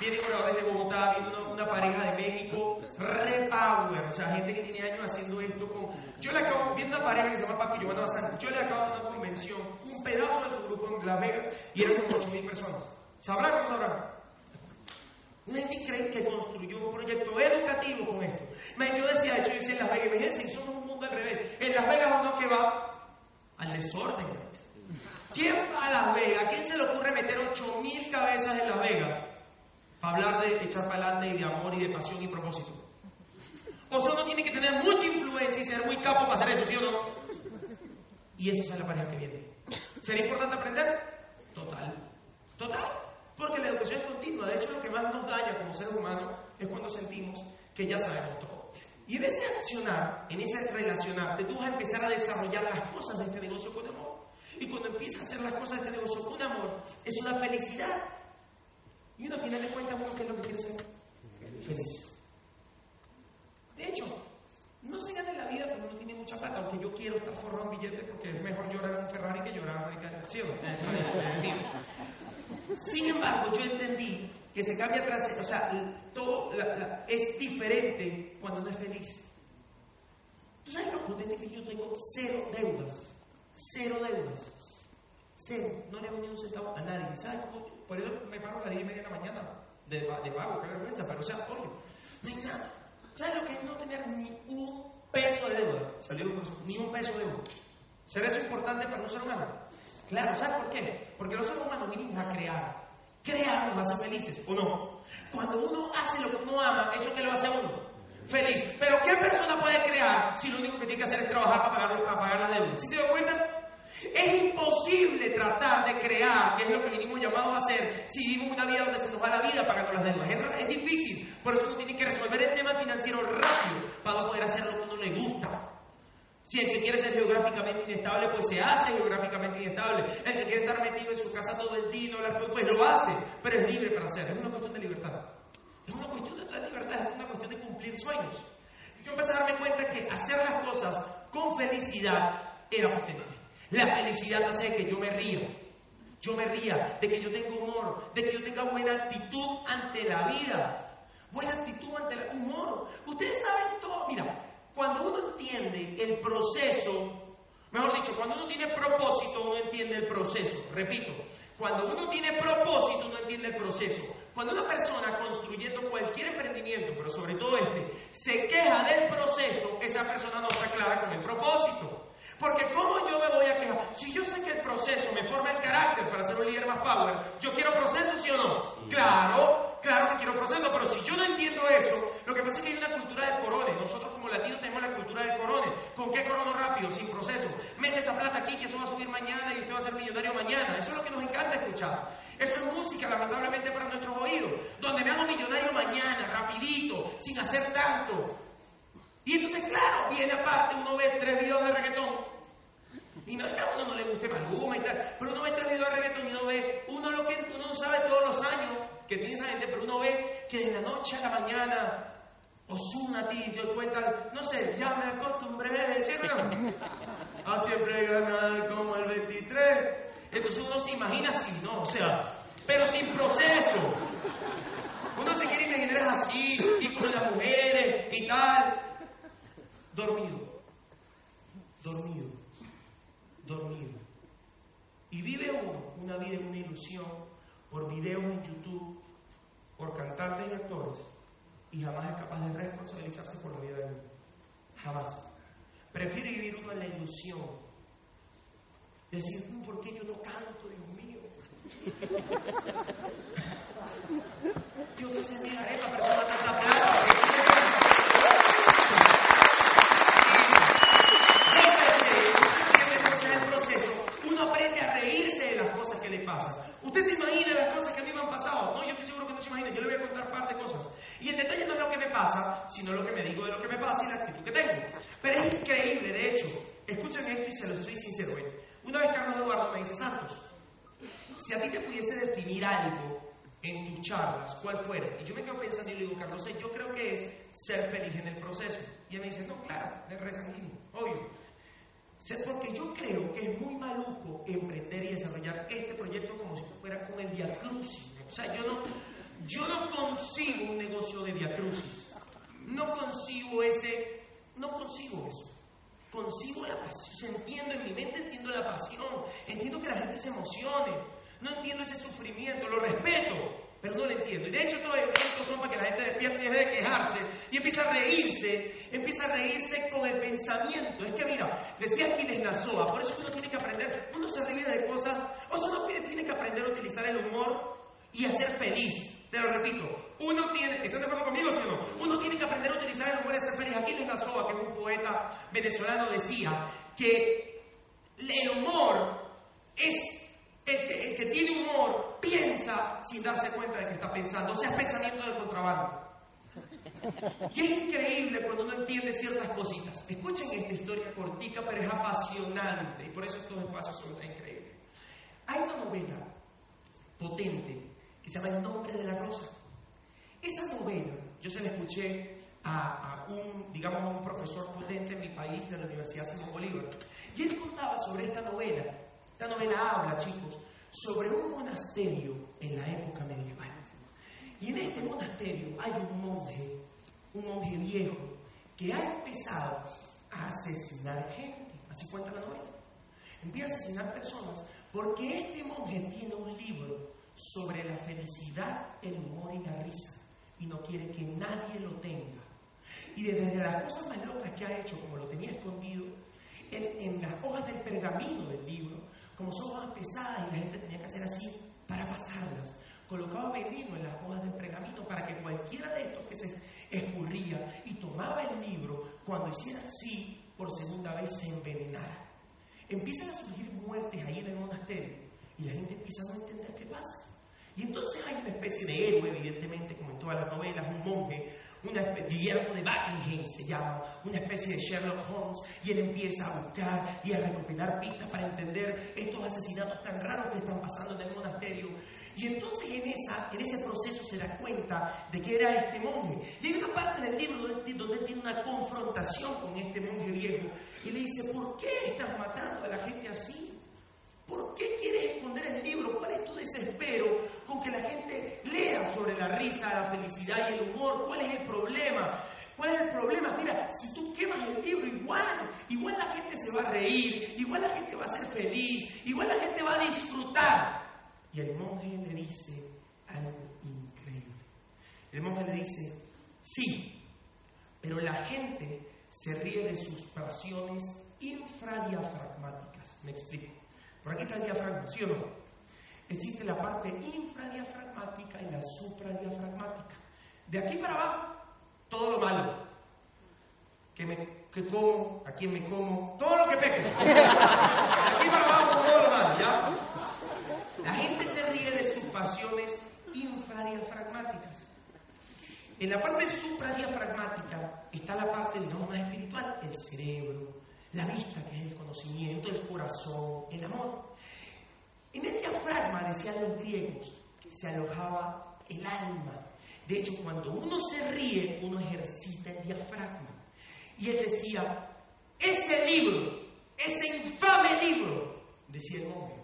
Viene oradores de Bogotá, viene una, pareja de México, repower, o sea, gente que tiene años haciendo esto con yo le acabo, viendo una pareja que se llama Paco y Giovanna Bazán, yo le acabo de una convención, un pedazo de su grupo en Las Vegas, y eran como 8.000 personas. ¿Sabrán o no sabrán? Una gente cree que construyó un proyecto educativo con esto. Yo decía, yo decía en Las Vegas, imagínense, y somos un mundo al revés. En Las Vegas uno que va al desorden. ¿Quién va a Las Vegas? ¿A quién se le ocurre meter 8.000 cabezas en Las Vegas? Para hablar de echar para adelante y de amor y de pasión y propósito. O sea, uno tiene que tener mucha influencia y ser muy capo para hacer eso, ¿sí o no? Y eso es la pareja que viene. ¿Sería importante aprender? Total. Total. Porque la educación es continua. De hecho, lo que más nos daña como seres humanos es cuando sentimos que ya sabemos todo. Y en ese accionar, en ese relacionarte, tú vas a empezar a desarrollar las cosas de este negocio con amor. Y cuando empiezas a hacer las cosas de este negocio con amor, es una felicidad. Y uno al final de cuentas, uno qué es lo que quiere ser feliz. De hecho, no se gana la vida cuando uno tiene mucha plata, aunque yo quiero estar forrado en billetes porque es mejor llorar en un Ferrari que llorar en el cielo. (laughs) Sin embargo, yo entendí que se cambia atrás, o sea, todo la- la- es diferente cuando uno es feliz. ¿Tú sabes lo potente que yo tengo? Cero deudas. Cero deudas. Cero. No le he venido un centavo a nadie. ¿Sabes cómo? Por eso me paro a las 10 y media de la mañana de, de pago, qué vergüenza, pero o sea, nada. ¿Sabes lo que es no tener ni un peso de deuda? Salió Ni un peso de deuda. ¿Será eso importante para un ser humano? Claro, ¿sabes por qué? Porque los seres humanos vinimos a crear. Crear nos hace felices, ¿o no? Cuando uno hace lo que uno ama, ¿eso que lo hace a uno? Feliz. Pero ¿qué persona puede crear si lo único que tiene que hacer es trabajar para pagar, para pagar la deuda? ¿Sí se dan cuenta? Es imposible tratar de crear, que es lo que vinimos llamados a hacer, si vivimos una vida donde se nos va la vida pagando las deudas. Es, difícil. Por eso uno tiene que resolver el tema financiero rápido para poder hacer lo que uno le gusta. Si el que quiere ser geográficamente inestable, pues se hace geográficamente inestable. El que quiere estar metido en su casa todo el día, hablar, pues lo hace, pero es libre para hacer. Es una cuestión de libertad. Es una cuestión de libertad, es una cuestión de cumplir sueños. Yo empecé a darme cuenta que hacer las cosas con felicidad era potente. La felicidad hace que yo me ría. Yo me ría de que yo tenga humor, de que yo tenga buena actitud ante la vida. Buena actitud ante el humor. Ustedes saben todo. Mira, cuando uno entiende el proceso, mejor dicho, cuando uno tiene propósito, uno entiende el proceso. Repito, cuando uno tiene propósito, uno entiende el proceso. Cuando una persona construyendo cualquier emprendimiento, pero sobre todo este, se queja del proceso, esa persona no está clara con el propósito. Porque ¿cómo yo me voy a quejar? Si yo sé que el proceso me forma el carácter para ser un líder más power, ¿yo quiero proceso sí o no? Claro, claro que quiero proceso, pero si yo no entiendo eso, lo que pasa es que hay una cultura del corone. Nosotros como latinos tenemos la cultura del corone. ¿Con qué corono rápido? Sin proceso. Mete esta plata aquí que eso va a subir mañana y usted va a ser millonario mañana. Eso es lo que nos encanta escuchar. Eso es música, lamentablemente, para nuestros oídos. Donde me hago millonario mañana, rapidito, sin hacer tanto. Y entonces, claro, viene aparte, uno ve tres videos de reggaetón. Y no es que a uno no le guste Maluma y tal, pero uno ve tres videos de reggaetón y uno ve, uno lo que uno no sabe todos los años que tiene esa gente, pero uno ve que de la noche a la mañana Osuna a ti te cuenta, no sé, ya me acostumbré, ¿cierto? (laughs) A siempre ganar como el 23. Entonces uno se imagina así, ¿no? O sea, pero sin proceso. Uno se quiere imaginar así, y con las mujeres y tal. Dormido. Dormido. Dormido. Y vive uno una vida en una ilusión por videos en YouTube, por cantantes y actores, y jamás es capaz de responsabilizarse por la vida de uno. Jamás. Prefiere vivir uno en la ilusión. Decir, "Mm, ¿por qué yo no canto, Dios mío? Dios se mira, esta persona tanta plata. Entonces, el proceso, uno aprende a reírse de las cosas que le pasan. Usted se imagina las cosas que a mí me han pasado. No, yo estoy seguro que no se imagina. Yo le voy a contar parte de cosas. Y el detalle no es lo que me pasa, sino lo que me digo de lo que me pasa y la actitud que tengo. Pero es increíble, de hecho. Escuchen esto y se lo soy sincero. ¿eh? Una vez Si a ti te pudiese definir algo en tus charlas, ¿cuál fuera? Y yo me quedo pensando y le digo, Carlos, yo creo que es ser feliz en el proceso. Y él me dice, no, claro, de resanguíneo, obvio. Sé porque yo creo que es muy maluco emprender y desarrollar este proyecto como si fuera con el Via Crucis. O sea, yo no, yo no consigo un negocio de Via Crucis. No consigo ese, no consigo eso. Consigo la pasión, entiendo en mi mente, entiendo la pasión, entiendo que la gente se emocione, no entiendo ese sufrimiento, lo respeto, pero no lo entiendo. Y de hecho todos estos son para que la gente despierte y deje de quejarse y empieza a reírse, empieza a reírse con el pensamiento. Es que mira, decía Aquiles Nazoa, por eso uno tiene que aprender, uno se ríe de cosas, o sea, uno tiene que aprender a utilizar el humor y a ser feliz. Te lo repito, uno tiene, ¿están de acuerdo conmigo, sí o no? Uno tiene que aprender a utilizar el humor de ser feliz. Aquiles Nazoa, que es un poeta venezolano, decía que el humor es el que, el que tiene humor, piensa sin darse cuenta de que está pensando, o sea, es pensamiento de contrabando. Y es increíble cuando uno entiende ciertas cositas. Escuchen esta historia cortica, pero es apasionante. Y por eso estos espacios son tan increíbles. Hay una novela potente que se llama El nombre de la rosa. Esa novela, yo se la escuché a, un, digamos, a un profesor potente en mi país, de la Universidad Simón Bolívar. Y él contaba sobre esta novela. Esta novela habla, chicos, sobre un monasterio en la época medieval. Y en este monasterio hay un monje, un monje viejo, que ha empezado a asesinar gente. Así cuenta la novela. Empieza a asesinar personas porque este monje tiene un libro sobre la felicidad, el humor y la risa. Y no quiere que nadie lo tenga. Y desde las cosas más locas que ha hecho, como lo tenía escondido, en, en las hojas del pergamino del libro, como son hojas pesadas y la gente tenía que hacer así para pasarlas, colocaba veneno en las hojas del pergamino para que cualquiera de estos que se escurría y tomaba el libro, cuando hiciera así por segunda vez se envenenara. Empiezan a surgir muertes ahí en el monasterio y la gente empieza a no entender qué pasa. Y entonces hay una especie de héroe, evidentemente, como en todas las novelas, un monje, una Guillermo de Buckingham se llama, una especie de Sherlock Holmes, y él empieza a buscar y a recopilar pistas para entender estos asesinatos tan raros que están pasando en el monasterio. Y entonces en, esa, en ese proceso se da cuenta de que era este monje. Y hay una parte del libro donde, donde tiene una confrontación con este monje viejo y le dice, ¿por qué estás matando a la gente así? ¿Por qué quieres esconder el libro? ¿Cuál es tu desespero con que la gente lea sobre la risa, la felicidad y el humor? ¿Cuál es el problema? ¿Cuál es el problema? Mira, si tú quemas el libro, igual, igual la gente se va a reír, igual la gente va a ser feliz, igual la gente va a disfrutar. Y el monje le dice algo increíble. El monje le dice, sí, pero la gente se ríe de sus pasiones infradiafragmáticas. Me explico. Por aquí está el diafragma, ¿sí o no? Existe la parte infradiafragmática y la supradiafragmática. De aquí para abajo, todo lo malo. Que, me, que como, a quien me como, todo lo que peque. De aquí para abajo, todo lo malo, ¿ya? La gente se ríe de sus pasiones infradiafragmáticas. En la parte supradiafragmática está la parte, digamos, más espiritual, el cerebro, la vista, que es el conocimiento, el corazón, el amor. En el diafragma, decían los griegos, que se alojaba el alma. De hecho, cuando uno se ríe, uno ejercita el diafragma. Y él decía, ese libro, ese infame libro, decía el monje,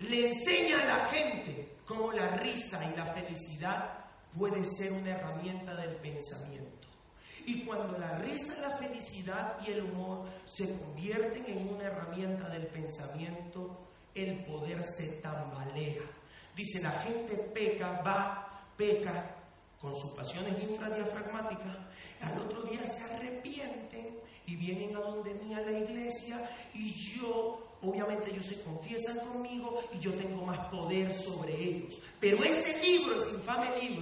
le enseña a la gente cómo la risa y la felicidad puede ser una herramienta del pensamiento. Y cuando la risa, la felicidad y el humor se convierten en una herramienta del pensamiento, el poder se tambalea. Dice, la gente peca, va, peca con sus pasiones infradiafragmáticas, al otro día se arrepienten y vienen a donde mí la iglesia y yo obviamente ellos se confiesan conmigo y yo tengo más poder sobre ellos. Pero ese libro, ese infame libro,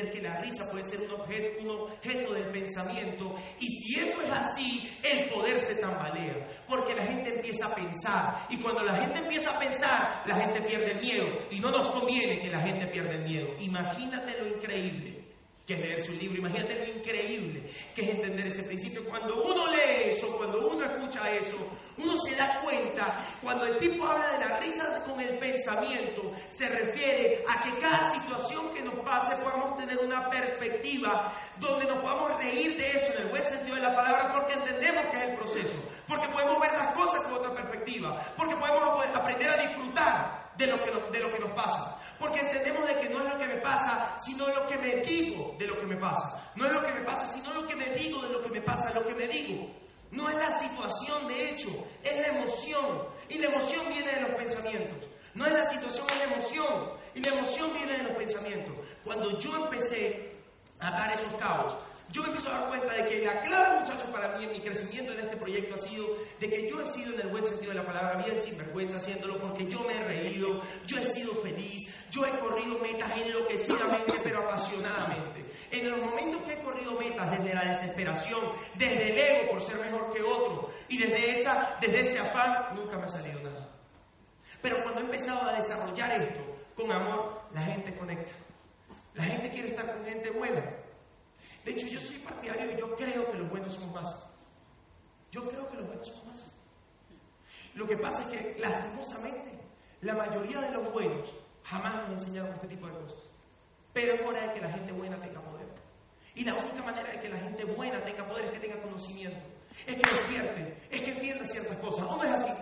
que la risa puede ser un objeto, un objeto del pensamiento y si eso es así, el poder se tambalea, porque la gente empieza a pensar y cuando la gente empieza a pensar, la gente pierde miedo y no nos conviene que la gente pierda miedo. Imagínate lo increíble que es leerse un libro. Imagínate lo increíble que es entender ese principio. Cuando uno lee eso, cuando uno escucha eso, uno se da cuenta, cuando el tipo habla de la risa con el pensamiento, se refiere a que cada situación que nos pase podamos tener una perspectiva donde nos podamos reír de eso en el buen sentido de la palabra, porque entendemos que es el proceso, porque podemos ver las cosas con otra perspectiva, porque podemos aprender a disfrutar de lo que nos, de lo que nos pasa. Porque entendemos de que no es lo que me pasa, sino lo que me digo de lo que me pasa. No es lo que me pasa, sino lo que me digo de lo que me pasa, lo que me digo. No es la situación, de hecho, es la emoción. Y la emoción viene de los pensamientos. No es la situación, es la emoción. Y la emoción viene de los pensamientos. Cuando yo empecé a atar esos cabos, yo me empiezo a dar cuenta de que la clave, muchachos, para mí en mi crecimiento en este proyecto ha sido de que yo he sido en el buen sentido de la palabra bien sinvergüenza haciéndolo porque yo me he reído, yo he sido feliz, Yo he corrido metas enloquecidamente, pero apasionadamente. En los momentos que he corrido metas desde la desesperación, desde el ego por ser mejor que otro, y desde, esa, desde ese afán, nunca me ha salido nada. Pero cuando he empezado a desarrollar esto con amor, la gente conecta. La gente quiere estar con gente buena. De hecho, yo soy partidario y yo creo que los buenos somos más. Yo creo que los buenos somos más. Lo que pasa es que, lastimosamente, la mayoría de los buenos jamás nos enseñaron este tipo de cosas. Pero es hora de que la gente buena tenga poder. Y la única manera de que la gente buena tenga poder es que tenga conocimiento. Es que despierte, es que entienda ciertas cosas. ¿O es así?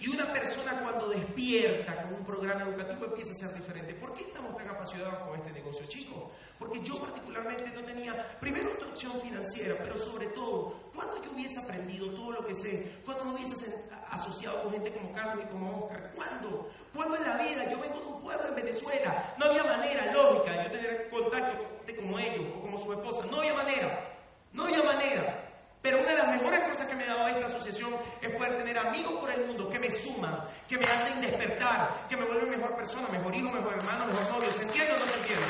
Y una persona cuando despierta con un programa educativo empieza a ser diferente. ¿Por qué estamos tan apasionados con este negocio, chicos? Porque yo particularmente no tenía, primero, una opción financiera, pero sobre todo, cuando yo hubiese aprendido todo lo que sé, cuando me hubiese asociado con gente como Carlos y como Oscar, ¿cuándo? ¿Cuándo en la vida? Yo vengo de un pueblo en Venezuela, no había manera lógica de yo tener contacto como ellos o como su esposa, no había manera, no había manera. Pero una de las mejores cosas que me ha dado esta asociación es poder tener amigos por el mundo que me suman, que me hacen despertar, que me vuelven mejor persona, mejor hijo, mejor hermano, mejor novio. ¿Se entiende o no se entiende?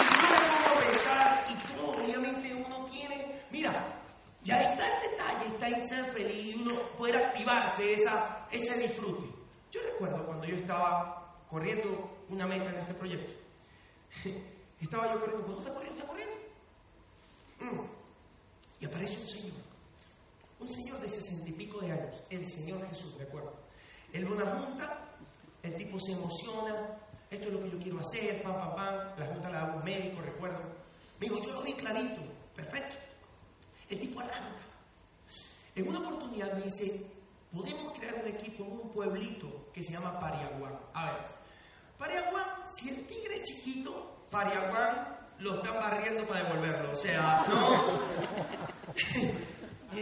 Y yo me pongo a pensar, y todo, obviamente uno tiene, mira, ya está el detalle, está en ser feliz y uno poder activarse esa, ese disfrute. Yo recuerdo cuando yo estaba corriendo una meta en este proyecto. (laughs) Estaba yo corriendo, ¿cuándo está corriendo? ¿Está corriendo? Mm. Y aparece un señor, un señor de sesenta y pico de años, el Señor Jesús, recuerdo. Él ve una junta, el tipo se emociona, esto es lo que yo quiero hacer, pam, pam, pam, la junta la hago un médico, recuerdo. Me dijo, yo lo vi clarito, perfecto. El tipo arranca. En una oportunidad me dice, podemos crear un equipo en un pueblito que se llama Pariaguán. A ver, Pariaguán, si el tigre es chiquito, Pariaguán lo están barriendo para devolverlo. O sea, (laughs) no. (laughs)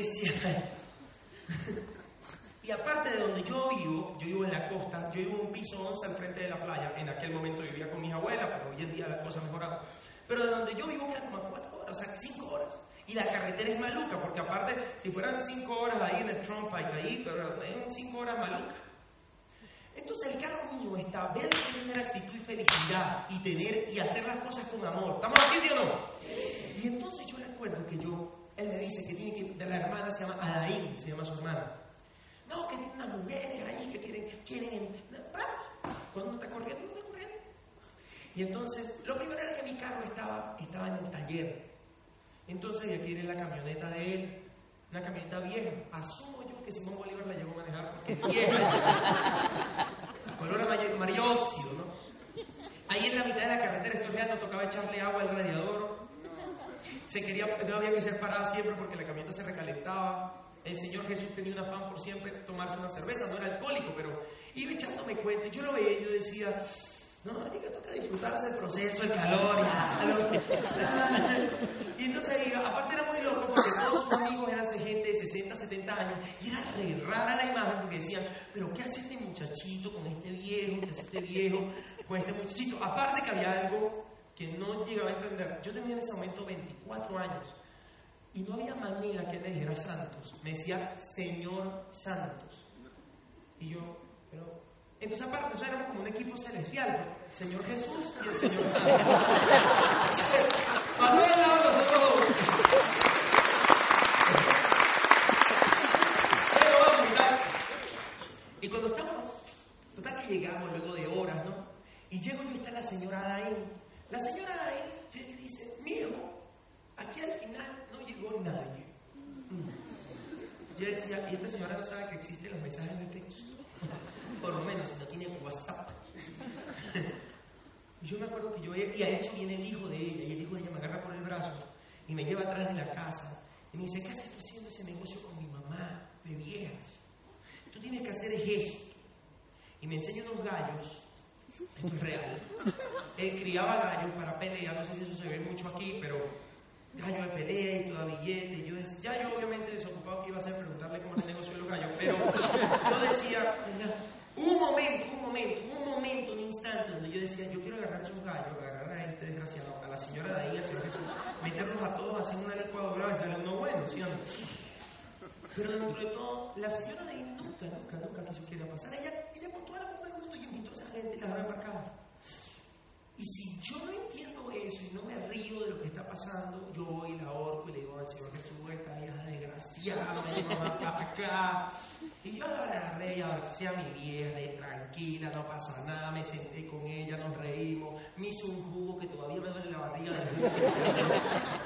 y aparte de donde yo vivo, yo vivo en la costa, yo vivo en un piso 11 al frente de la playa. En aquel momento vivía con mis abuelas, pero hoy en día la cosa ha mejorado. Pero de donde yo vivo queda como a 4 horas, o sea, 5 horas. Y la carretera es maluca, porque aparte, si fueran 5 horas ahí en el Trump ahí, pero en 5 horas maluca. Entonces el carro mío está ver tener actitud y felicidad y tener y hacer las cosas con amor. ¿Estamos aquí, sí o no? Y entonces yo recuerdo que yo, él me dice que tiene que, de la hermana se llama Alain, se llama su hermana. No, que tiene unas mujeres ahí que quieren, quieren. Cuando uno está corriendo, uno está corriendo. Y entonces, lo primero era que mi carro estaba, estaba en el taller. Entonces, ya tiene la camioneta de él, una camioneta vieja. Asumo yo que Simón Bolívar la llevó a manejar porque es vieja. (laughs) Color amarillo óxido, ¿no? Ahí en la mitad de la carretera estoy tocaba echarle agua al radiador. Se quería, no había que ser parada siempre porque la camioneta se recalentaba. El Señor Jesús tenía un afán por siempre tomarse una cerveza, no era alcohólico, pero iba echándome cuenta. Yo lo veía y yo decía, no, que toca disfrutarse del proceso, el calor, y entonces, aparte era muy loco porque todos sus amigos eran gente de 60, 70 años y era re rara la imagen porque decían, pero ¿qué hace este muchachito con este viejo? ¿Qué hace este viejo con este muchachito? Aparte que había algo que no llegaba a entender. Yo tenía en ese momento 24 años y no había manera que me dijera Santos. Me decía Señor Santos. Y yo, pero entonces, aparte, nosotros éramos como un equipo celestial, el Señor Jesús y el Señor Santo. (laughs) Manuel nosotros. Y cuando estamos, total que llegamos luego de horas, ¿no? Y llego y está la señora Adain. La señora Adain llega y dice, mijo, aquí al final no llegó nadie. Yo decía, y esta señora no sabe que existen los mensajes de texto (laughs) por lo menos no tiene WhatsApp. (laughs) yo me acuerdo que yo, y a eso viene el hijo de ella, y el hijo de ella me agarra por el brazo y me lleva atrás de la casa y me dice, ¿qué haces tú haciendo ese negocio con mi mamá de viejas? Tú tienes que hacer esto. Y me enseña unos gallos, esto es real. Él criaba gallos para pelear, no sé si eso se ve mucho aquí, pero gallo de pelea y toda billete. Yo decía, ya yo obviamente desocupado que iba a hacer preguntarle cómo era el negocio los gallos, pero yo decía, un momento, un momento, un momento, un instante donde yo decía, yo quiero agarrar esos gallos, agarrar a este desgraciado, a la señora de ahí, al señor Jesús, meterlos a todos, hacer una licuadora y sale uno bueno, ¿sí o no? Pero dentro de todo, la señora de ahí nunca, nunca, nunca quiso que pasar. Ella, ella con toda la culpa del mundo y invitó a esa gente la embarcada. Y si yo no entiendo eso y no me río de lo que está pasando, yo voy y la ahorco y le digo al Señor Jesús, esta hija desgraciada, me para acá. Y yo la agarré y abracé a mi vieja, de tranquila, no pasa nada, me senté con ella, nos reímos, me hizo un jugo que todavía me duele la barriga jugo.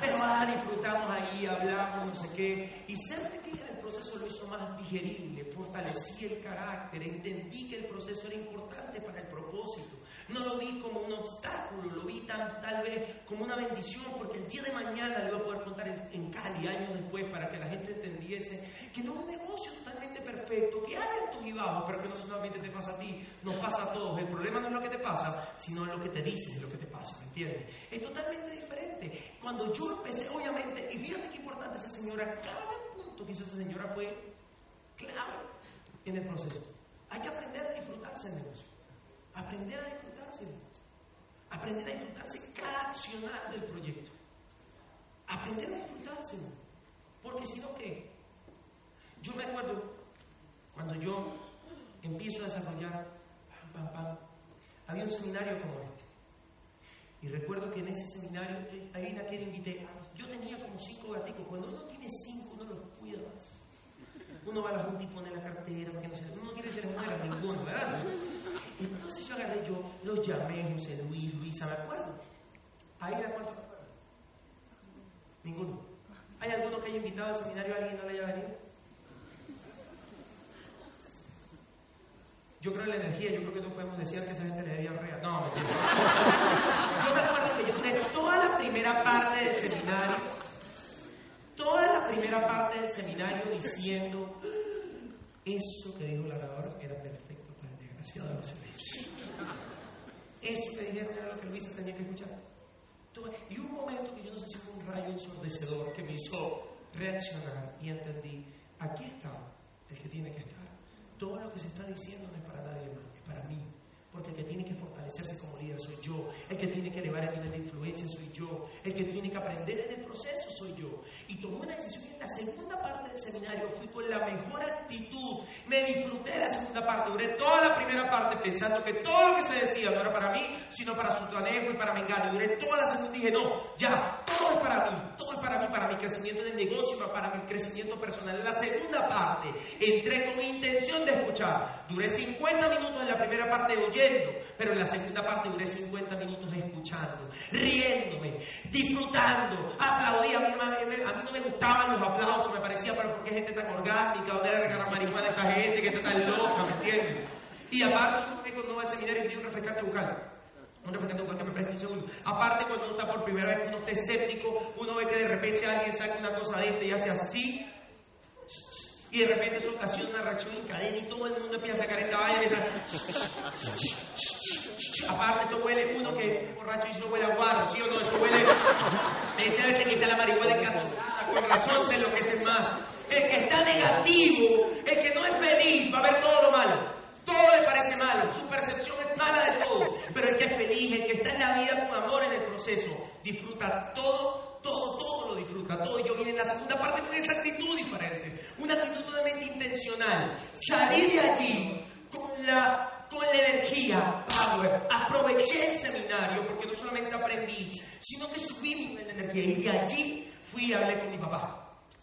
Pero ah, disfrutamos ahí, hablamos, no sé qué. Y pequeña en el proceso lo hizo más digerible, fortalecí el carácter, entendí que el proceso era importante para el propósito. No lo vi como un obstáculo, lo vi tal vez como una bendición, porque el día de mañana le voy a poder contar en, Cali, años después, para que la gente entendiese que no es un negocio totalmente perfecto, que hay altos y bajos, pero que no solamente te pasa a ti, nos pasa a todos. El problema no es lo que te pasa, sino lo que te dices de lo que te pasa, ¿me entiendes? Es totalmente diferente. Cuando yo empecé, obviamente, y fíjate qué importante esa señora, cada punto que hizo esa señora fue clave en el proceso. Hay que aprender a disfrutarse del negocio. Aprender a disfrutarse. Aprender a disfrutarse cada accionar del proyecto. Aprender a disfrutarse. Porque si no, ¿qué? Yo me acuerdo cuando yo empiezo a desarrollar, pam, pam, pam, había un seminario como este. Y recuerdo que en ese seminario, eh, ahí en aquel invité, yo tenía como cinco gaticos. Cuando uno tiene cinco, uno los cuida más. Uno va a la junta y pone la cartera, porque no, se, uno no quiere ser muera ninguno, ¿verdad? Entonces yo agarré yo, los llamé, José Luis, Luisa, me acuerdo. Ahí de cuánto me acuerdo. Ninguno. ¿Hay alguno que haya invitado al seminario a alguien y no le haya venido? Yo creo en la energía, yo creo que no podemos decir que esa gente le debía real. No, mentira. Yo me acuerdo que yo hice toda la primera parte del seminario, toda la primera parte del seminario diciendo eso que dijo el orador era perfecto para el desgraciado de José Luis. Eso que dijeron era lo que Luisa tenía que escuchar. Y un momento que yo no sé si fue un rayo ensordecedor que me hizo reaccionar y entendí, aquí está el que tiene que estar. Todo lo que se está diciendo no es para nadie más, es para mí. Porque el que tiene que fortalecerse como líder soy yo. El que tiene que elevar el nivel de influencia soy yo. El que tiene que aprender en el proceso soy yo. Y tomé una decisión en la segunda parte del seminario fui con la mejor actitud. Me disfruté de la segunda parte. Duré toda la primera parte pensando que todo lo que se decía no era para mí, sino para Sultanejo y para Mengano. Duré toda la segunda dije, no, ya, todo es para mí. Todo es para mí, para mi crecimiento en el negocio, para mi crecimiento personal. En la segunda parte entré con intención de escuchar. Duré 50 minutos en la primera parte pero en la segunda parte duré 50 minutos escuchando, riéndome, disfrutando, aplaudía. A mí, no me gustaban los aplausos, me parecía, pero ¿por qué gente tan orgánica? ¿Dónde era regalar marihuana esta gente que está tan loca? ¿Me entiendes? Y aparte, cuando va al seminario tiene un refrescante bucal. Un refrescante bucal que me preste un segundo. Aparte, cuando uno está por primera vez, uno está escéptico, uno ve que de repente alguien saca una cosa de este y hace así, y de repente eso ocasiona una reacción en cadena y todo el mundo empieza a sacar esta vaina y empieza... Aparte, esto huele uno que borracho y eso huele a guarro, ¿sí o no? Eso huele... Ese debe quita la marihuana encapsulada, con razón se enloquecen más. El que está negativo, el que no es feliz, va a ver todo lo malo. Todo le parece malo, su percepción es mala de todo. Pero el que es feliz, el que está en la vida con amor en el proceso, disfruta todo, todo, todo lo disfruta. Todo. Yo vine en la segunda parte con esa actitud diferente. Una actitud totalmente intencional. Salir de allí con la, con la energía, power. Aproveché el seminario porque no solamente aprendí, sino que subí en la energía. Y de allí fui y hablé con mi papá.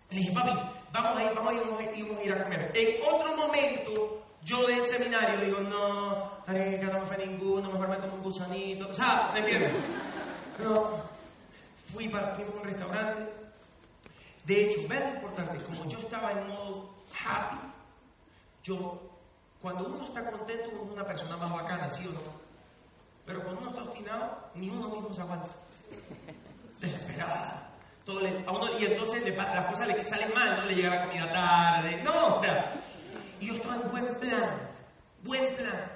Le dije, papi, vamos a ir, vamos a ir, vamos a ir, a, comer. En otro momento yo del seminario digo, no, marica, no me fue ninguno, mejor me como un gusanito. O sea, ¿me entiendes? No. Fui para fui a un restaurante. De hecho, vean lo importante, como yo estaba en modo happy, yo, cuando uno está contento, uno es una persona más bacana, ¿sí o no? Pero cuando uno está obstinado, ni uno mismo se aguanta. Desesperada. Todo y entonces las cosas le salen mal, no le llega la comida tarde. No, o sea, y yo estaba en buen plan, buen plan.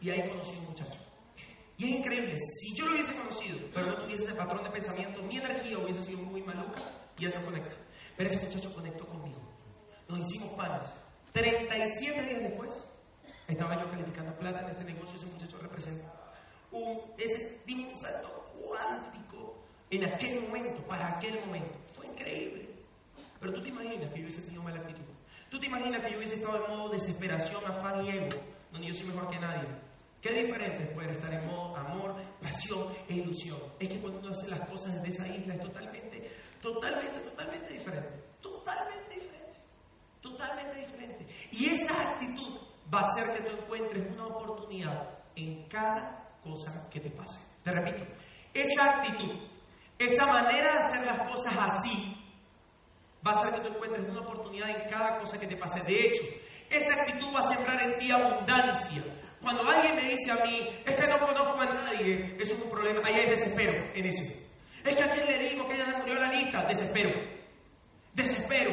Y ahí conocí a un muchacho. Y es increíble, si yo lo hubiese conocido, pero no tuviese ese patrón de pensamiento, mi energía hubiese sido muy maluca y él no conecta. Pero ese muchacho conectó conmigo. Nos hicimos panas. 37 días después, estaba yo calificando plata en este negocio. Ese muchacho representa un, ese salto cuántico en aquel momento, para aquel momento. Fue increíble. Pero tú te imaginas que yo hubiese tenido mala actitud. te imaginas que yo hubiese estado en modo desesperación, afán y ego, donde yo soy mejor que nadie? Qué diferente poder estar en modo amor, pasión e ilusión. Es que cuando uno hace las cosas desde esa isla es totalmente, totalmente, totalmente diferente. Totalmente diferente. Totalmente diferente. Y esa actitud va a hacer que tú encuentres una oportunidad en cada cosa que te pase. Te repito, esa actitud, esa manera de hacer las cosas así, va a hacer que tú encuentres una oportunidad en cada cosa que te pase. De hecho, esa actitud va a sembrar en ti abundancia. Cuando alguien me dice a mí, es que no conozco a nadie, eso es un problema, ahí hay desespero en eso. Es que a quién le digo que ella se murió la lista, desespero. Desespero.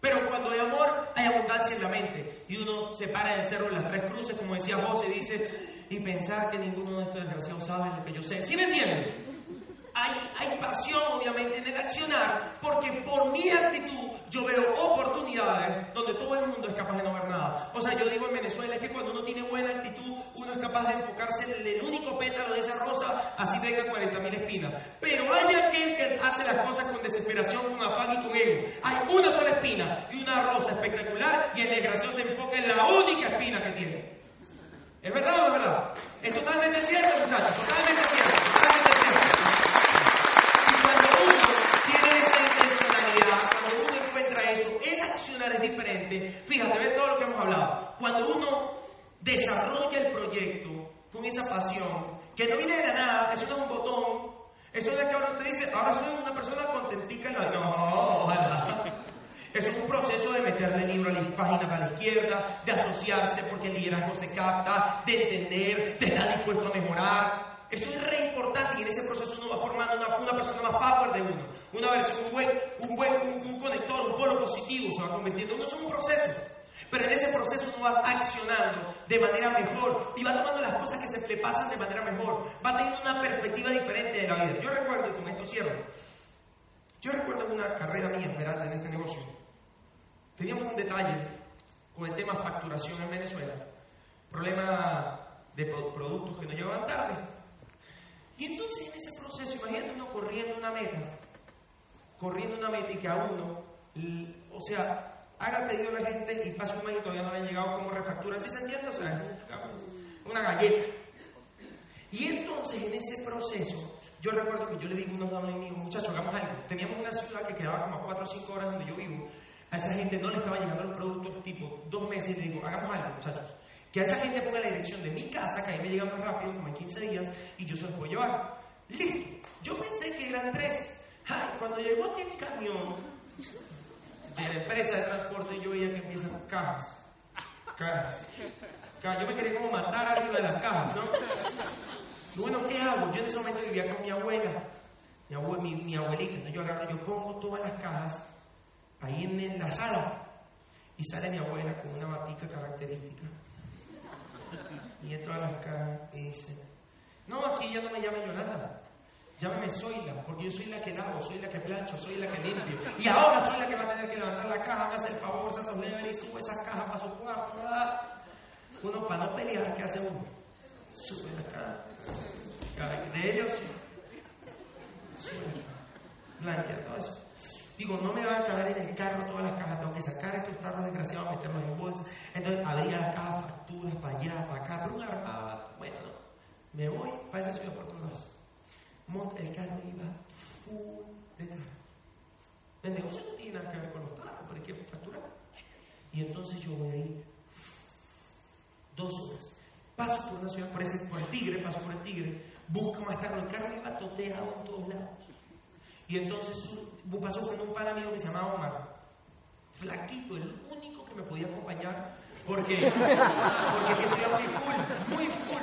Pero cuando hay amor, hay abundancia en la mente. Y uno se para en el cerro de las tres cruces, como decía José, dice, y pensar que ninguno de estos desgraciados sabe lo que yo sé. ¿Sí me entiendes? Hay, hay pasión, obviamente, en el accionar, porque por mi actitud yo veo oportunidades donde todo el mundo es capaz de no ver nada. O sea, yo digo en Venezuela es que cuando uno tiene buena actitud, uno es capaz de enfocarse en el único pétalo de esa rosa, así tenga 40.000 espinas. Pero hay aquel que hace las cosas con desesperación, con afán y con ego. Hay una sola espina y una rosa espectacular y el desgraciado se enfoca en la única espina que tiene. ¿Es verdad o no es verdad? Es totalmente cierto, muchachos, totalmente cierto. Y cuando uno tiene esa intencionalidad, cuando uno encuentra eso, el accionar es diferente. Fíjate, ve todo lo que hemos hablado. Cuando uno desarrolla el proyecto con esa pasión, que no viene de la nada, eso no es un botón, eso no es que ahora te dice, ahora soy una persona contentica en la vida. No, ojalá. Eso es un proceso de meterle el libro a las páginas a la porque el liderazgo se capta, de entender, de estar dispuesto a mejorar. Eso es re importante y en ese proceso uno va formando una, una persona más power de uno, una versión, un buen, un buen un, un conector, un polo positivo se va convirtiendo. Uno es un proceso. Pero en ese proceso uno va accionando de manera mejor y va tomando las cosas que se le pasan de manera mejor. Va teniendo una perspectiva diferente de la vida. Yo recuerdo, y con esto cierro, yo recuerdo una carrera mía, Esmeralda, en este negocio. Teníamos un detalle con el tema facturación en Venezuela. Problema de productos que nos llevaban tarde. Y entonces en ese proceso, imagínate uno corriendo una meta, corriendo una meta y que a uno, o sea, haga pedido a la gente y pase un mes y todavía no le han llegado como refactura. ¿Sí se entiende? O sea, una galleta. Y entonces en ese proceso, yo recuerdo que yo le dije a unos amigos, muchachos, hagamos algo. Teníamos una ciudad que quedaba como a 4 o 5 horas donde yo vivo. A esa gente no le estaba llegando los productos tipo dos meses y le digo, hagamos algo, muchachos. Que a esa gente ponga la dirección de mi casa, que a mí me llega más rápido, como en 15 días, y yo se los puedo llevar. Listo. Yo pensé que eran tres. Ay, cuando llegó aquel camión de la empresa de transporte, yo veía que empiezan cajas. Cajas. cajas. Yo me quería como matar arriba de las cajas, ¿no? Bueno, ¿qué hago? Yo en ese momento vivía con mi abuela, mi, abue mi, mi abuelita. Entonces yo agarro, yo pongo todas las cajas ahí en la sala. Y sale mi abuela con una batica característica. Y entra a las cajas y dice, no, aquí ya no me llame Yolanda, llámame Zoila, porque yo soy la que lavo, soy la que plancho, soy la que limpio. Y ahora soy la que va a tener que levantar la caja, me hace el favor, se los y sube esas cajas para su cuarto. Uno para no pelear, ¿qué hace uno? Sube la caja. De ellos, sube la caja. Blanquea todo eso. Digo, no me van a caber en el carro todas las cajas, tengo que sacar estos tarros desgraciados, meterlos en bolsas. Entonces abría las cajas, facturas para allá, para acá, pero un armado. Bueno, no. Me voy para esa ciudad por todos lados. Monta el carro iba full de tarros. El negocio no tiene nada que ver con los tarros, pero hay que facturar. Y entonces yo voy ahí dos horas. Paso por una ciudad, por, ese, por el tigre, paso por el tigre, busco más tarde, el carro iba toteado en todos lados. Y entonces pasó con un par amigo que se llamaba Omar. Flaquito, el único que me podía acompañar. Porque, porque que soy muy full, muy full.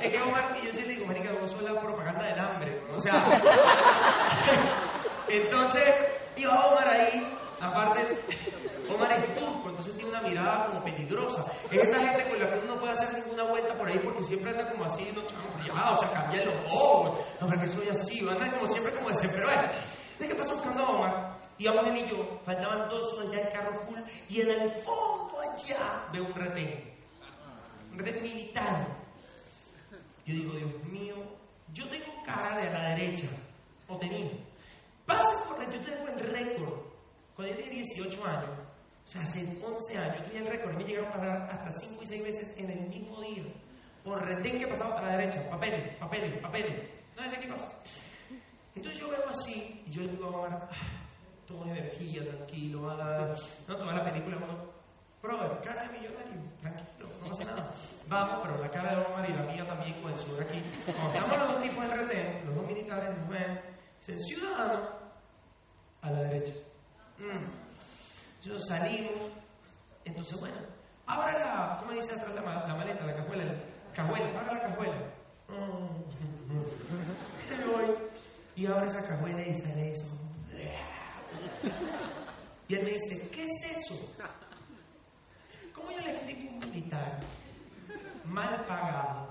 Es que Omar, y yo siempre digo, marica, vos sos la propaganda del hambre. O sea, (laughs) entonces iba Omar ahí, aparte, Omar es turco, entonces tiene una mirada como peligrosa. Es esa gente con la que uno no puede hacer ninguna vuelta por ahí porque siempre anda como así, no, ya, o sea, cambia los ojos, no, porque soy así, anda como siempre como desesperado. ¿De qué pasó buscando a Omar? Íbamos él y yo, faltaban dos horas ya el carro full, y en el fondo allá veo un retén, un retén militar. Yo digo, Dios mío, yo tengo cara de la derecha, o tenía. Pase por yo tengo el récord. Cuando yo tenía 18 años, O sea, hace 11 años tenía el récord me llegaron a parar hasta 5 y 6 veces en el mismo día. Por retén que pasaba para la derecha. Papeles, papeles, papeles. No sé qué pasa. Entonces yo veo así y yo le digo Omar, ah, toma energía, tranquilo, haga, no toda la película, bueno, brother, cara de millonario, tranquilo, no pasa nada. Vamos, pero la cara de Omar y la mía también con el sur aquí. Cuando estamos los dos tipos en retén, los dos militares nos ven, dicen, ciudadano, a la derecha. Mm. Entonces salimos, entonces bueno, abra la, ¿cómo dice atrás la, la maleta, la cajuela? Cajuela, abra la cajuela. Mm. (laughs) Y abre esa cajuela y sale eso. Y él me dice, ¿qué es eso? ¿Cómo yo le explico a un militar mal pagado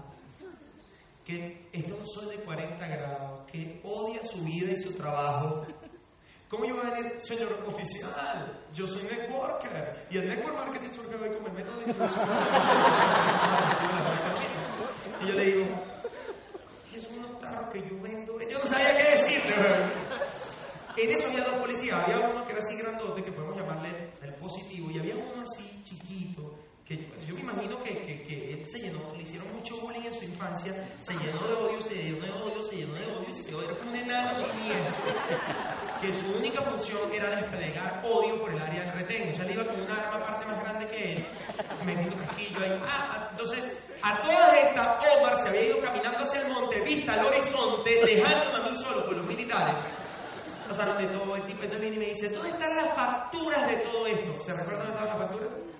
que está en un de 40 grados, que odia su vida y su trabajo? ¿Cómo yo voy a decir, señor oficial, yo soy networker y el network marketing surge hoy como el método de introducción? (laughs) y yo le digo, es unos tarros que yo vendo. Yo no sabía qué decirle. En eso había dos policías. Había uno que era así grandote, que podemos llamarle el positivo, y había uno así chiquito, que yo me imagino que, que, él se llenó, le hicieron mucho bullying en su infancia, se llenó de odio, se llenó de odio, se llenó de odio, y se quedó era un enano que su única función era desplegar odio por el área del retén. O sea, él iba con un arma aparte más grande que él, metiendo casquillo ahí. Ah, entonces, a todas estas, Omar se había ido caminando hacia el monte, vista al horizonte, dejándome a mí solo con los militares. Pasaron de todo, el tipo entonces viene y me dice, ¿dónde están las facturas de todo esto? ¿Se recuerdan dónde estaban las facturas?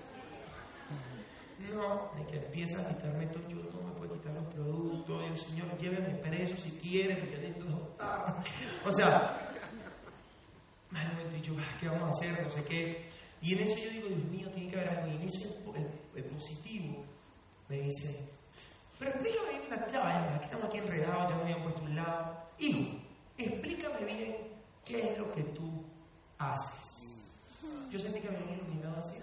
No, de que empieza a quitarme todo, yo no me puedo quitar los productos, Dios señor, lléveme preso si quiere, porque yo necesito octavos. O sea, no, y yo, ah, ¿qué vamos a hacer? No sé qué. Y en eso yo digo, Dios mío, tiene que haber algo. Y en eso el, positivo me dice, pero explícame bien, la- ya vaya, aquí estamos aquí enredados, ya me habían puesto un lado. Hijo, explícame bien qué es lo que tú haces. Yo sentí que me habían iluminado así.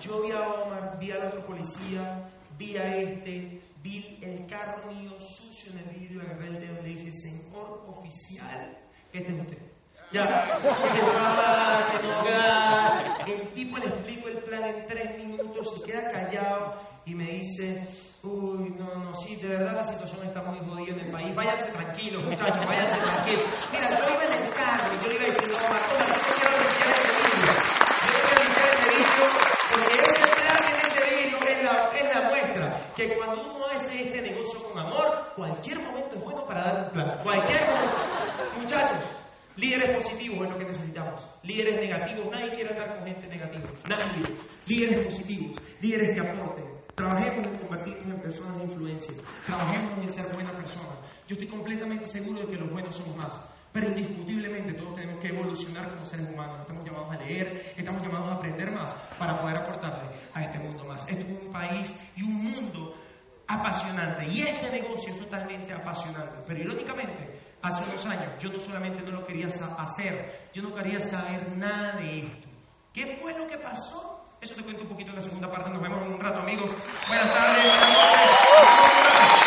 Yo vi a Omar, vi al otro policía, vi a este, vi el carro mío sucio en el vidrio, agarré el dedo y le dije, señor oficial, este es usted. Ya, que va, que no. El tipo le explico el plan en tres minutos, se queda callado y me dice, uy, no, no, sí, de verdad la situación está muy jodida en el país. Váyanse tranquilos, muchachos, váyanse tranquilos. Mira, yo iba en el carro yo iba diciendo, Omar, yo quiero limpiar ese vidrio. Yo quiero limpiar ese vidrio porque ese plan en ese vidrio es la, es la muestra que cuando uno hace este negocio con amor, cualquier momento es bueno para dar un plan. Cualquier momento. Muchachos, líderes positivos es lo que necesitamos. Líderes negativos, nadie quiere andar con gente negativa. Nadie. Líderes positivos, líderes que aporten. Trabajemos en convertirnos en personas de influencia. Trabajemos en ser buenas personas. Yo estoy completamente seguro de que los buenos somos más. Pero indiscutiblemente todos tenemos que evolucionar como seres humanos. Estamos llamados a leer, estamos llamados a aprender más para poder aportarle a este mundo más. Este es un país y un mundo apasionante. Y este negocio es totalmente apasionante. Pero irónicamente, hace unos años yo no solamente no lo quería hacer, yo no quería saber nada de esto. ¿Qué fue lo que pasó? Eso te cuento un poquito en la segunda parte. Nos vemos en un rato, amigos. Buenas tardes.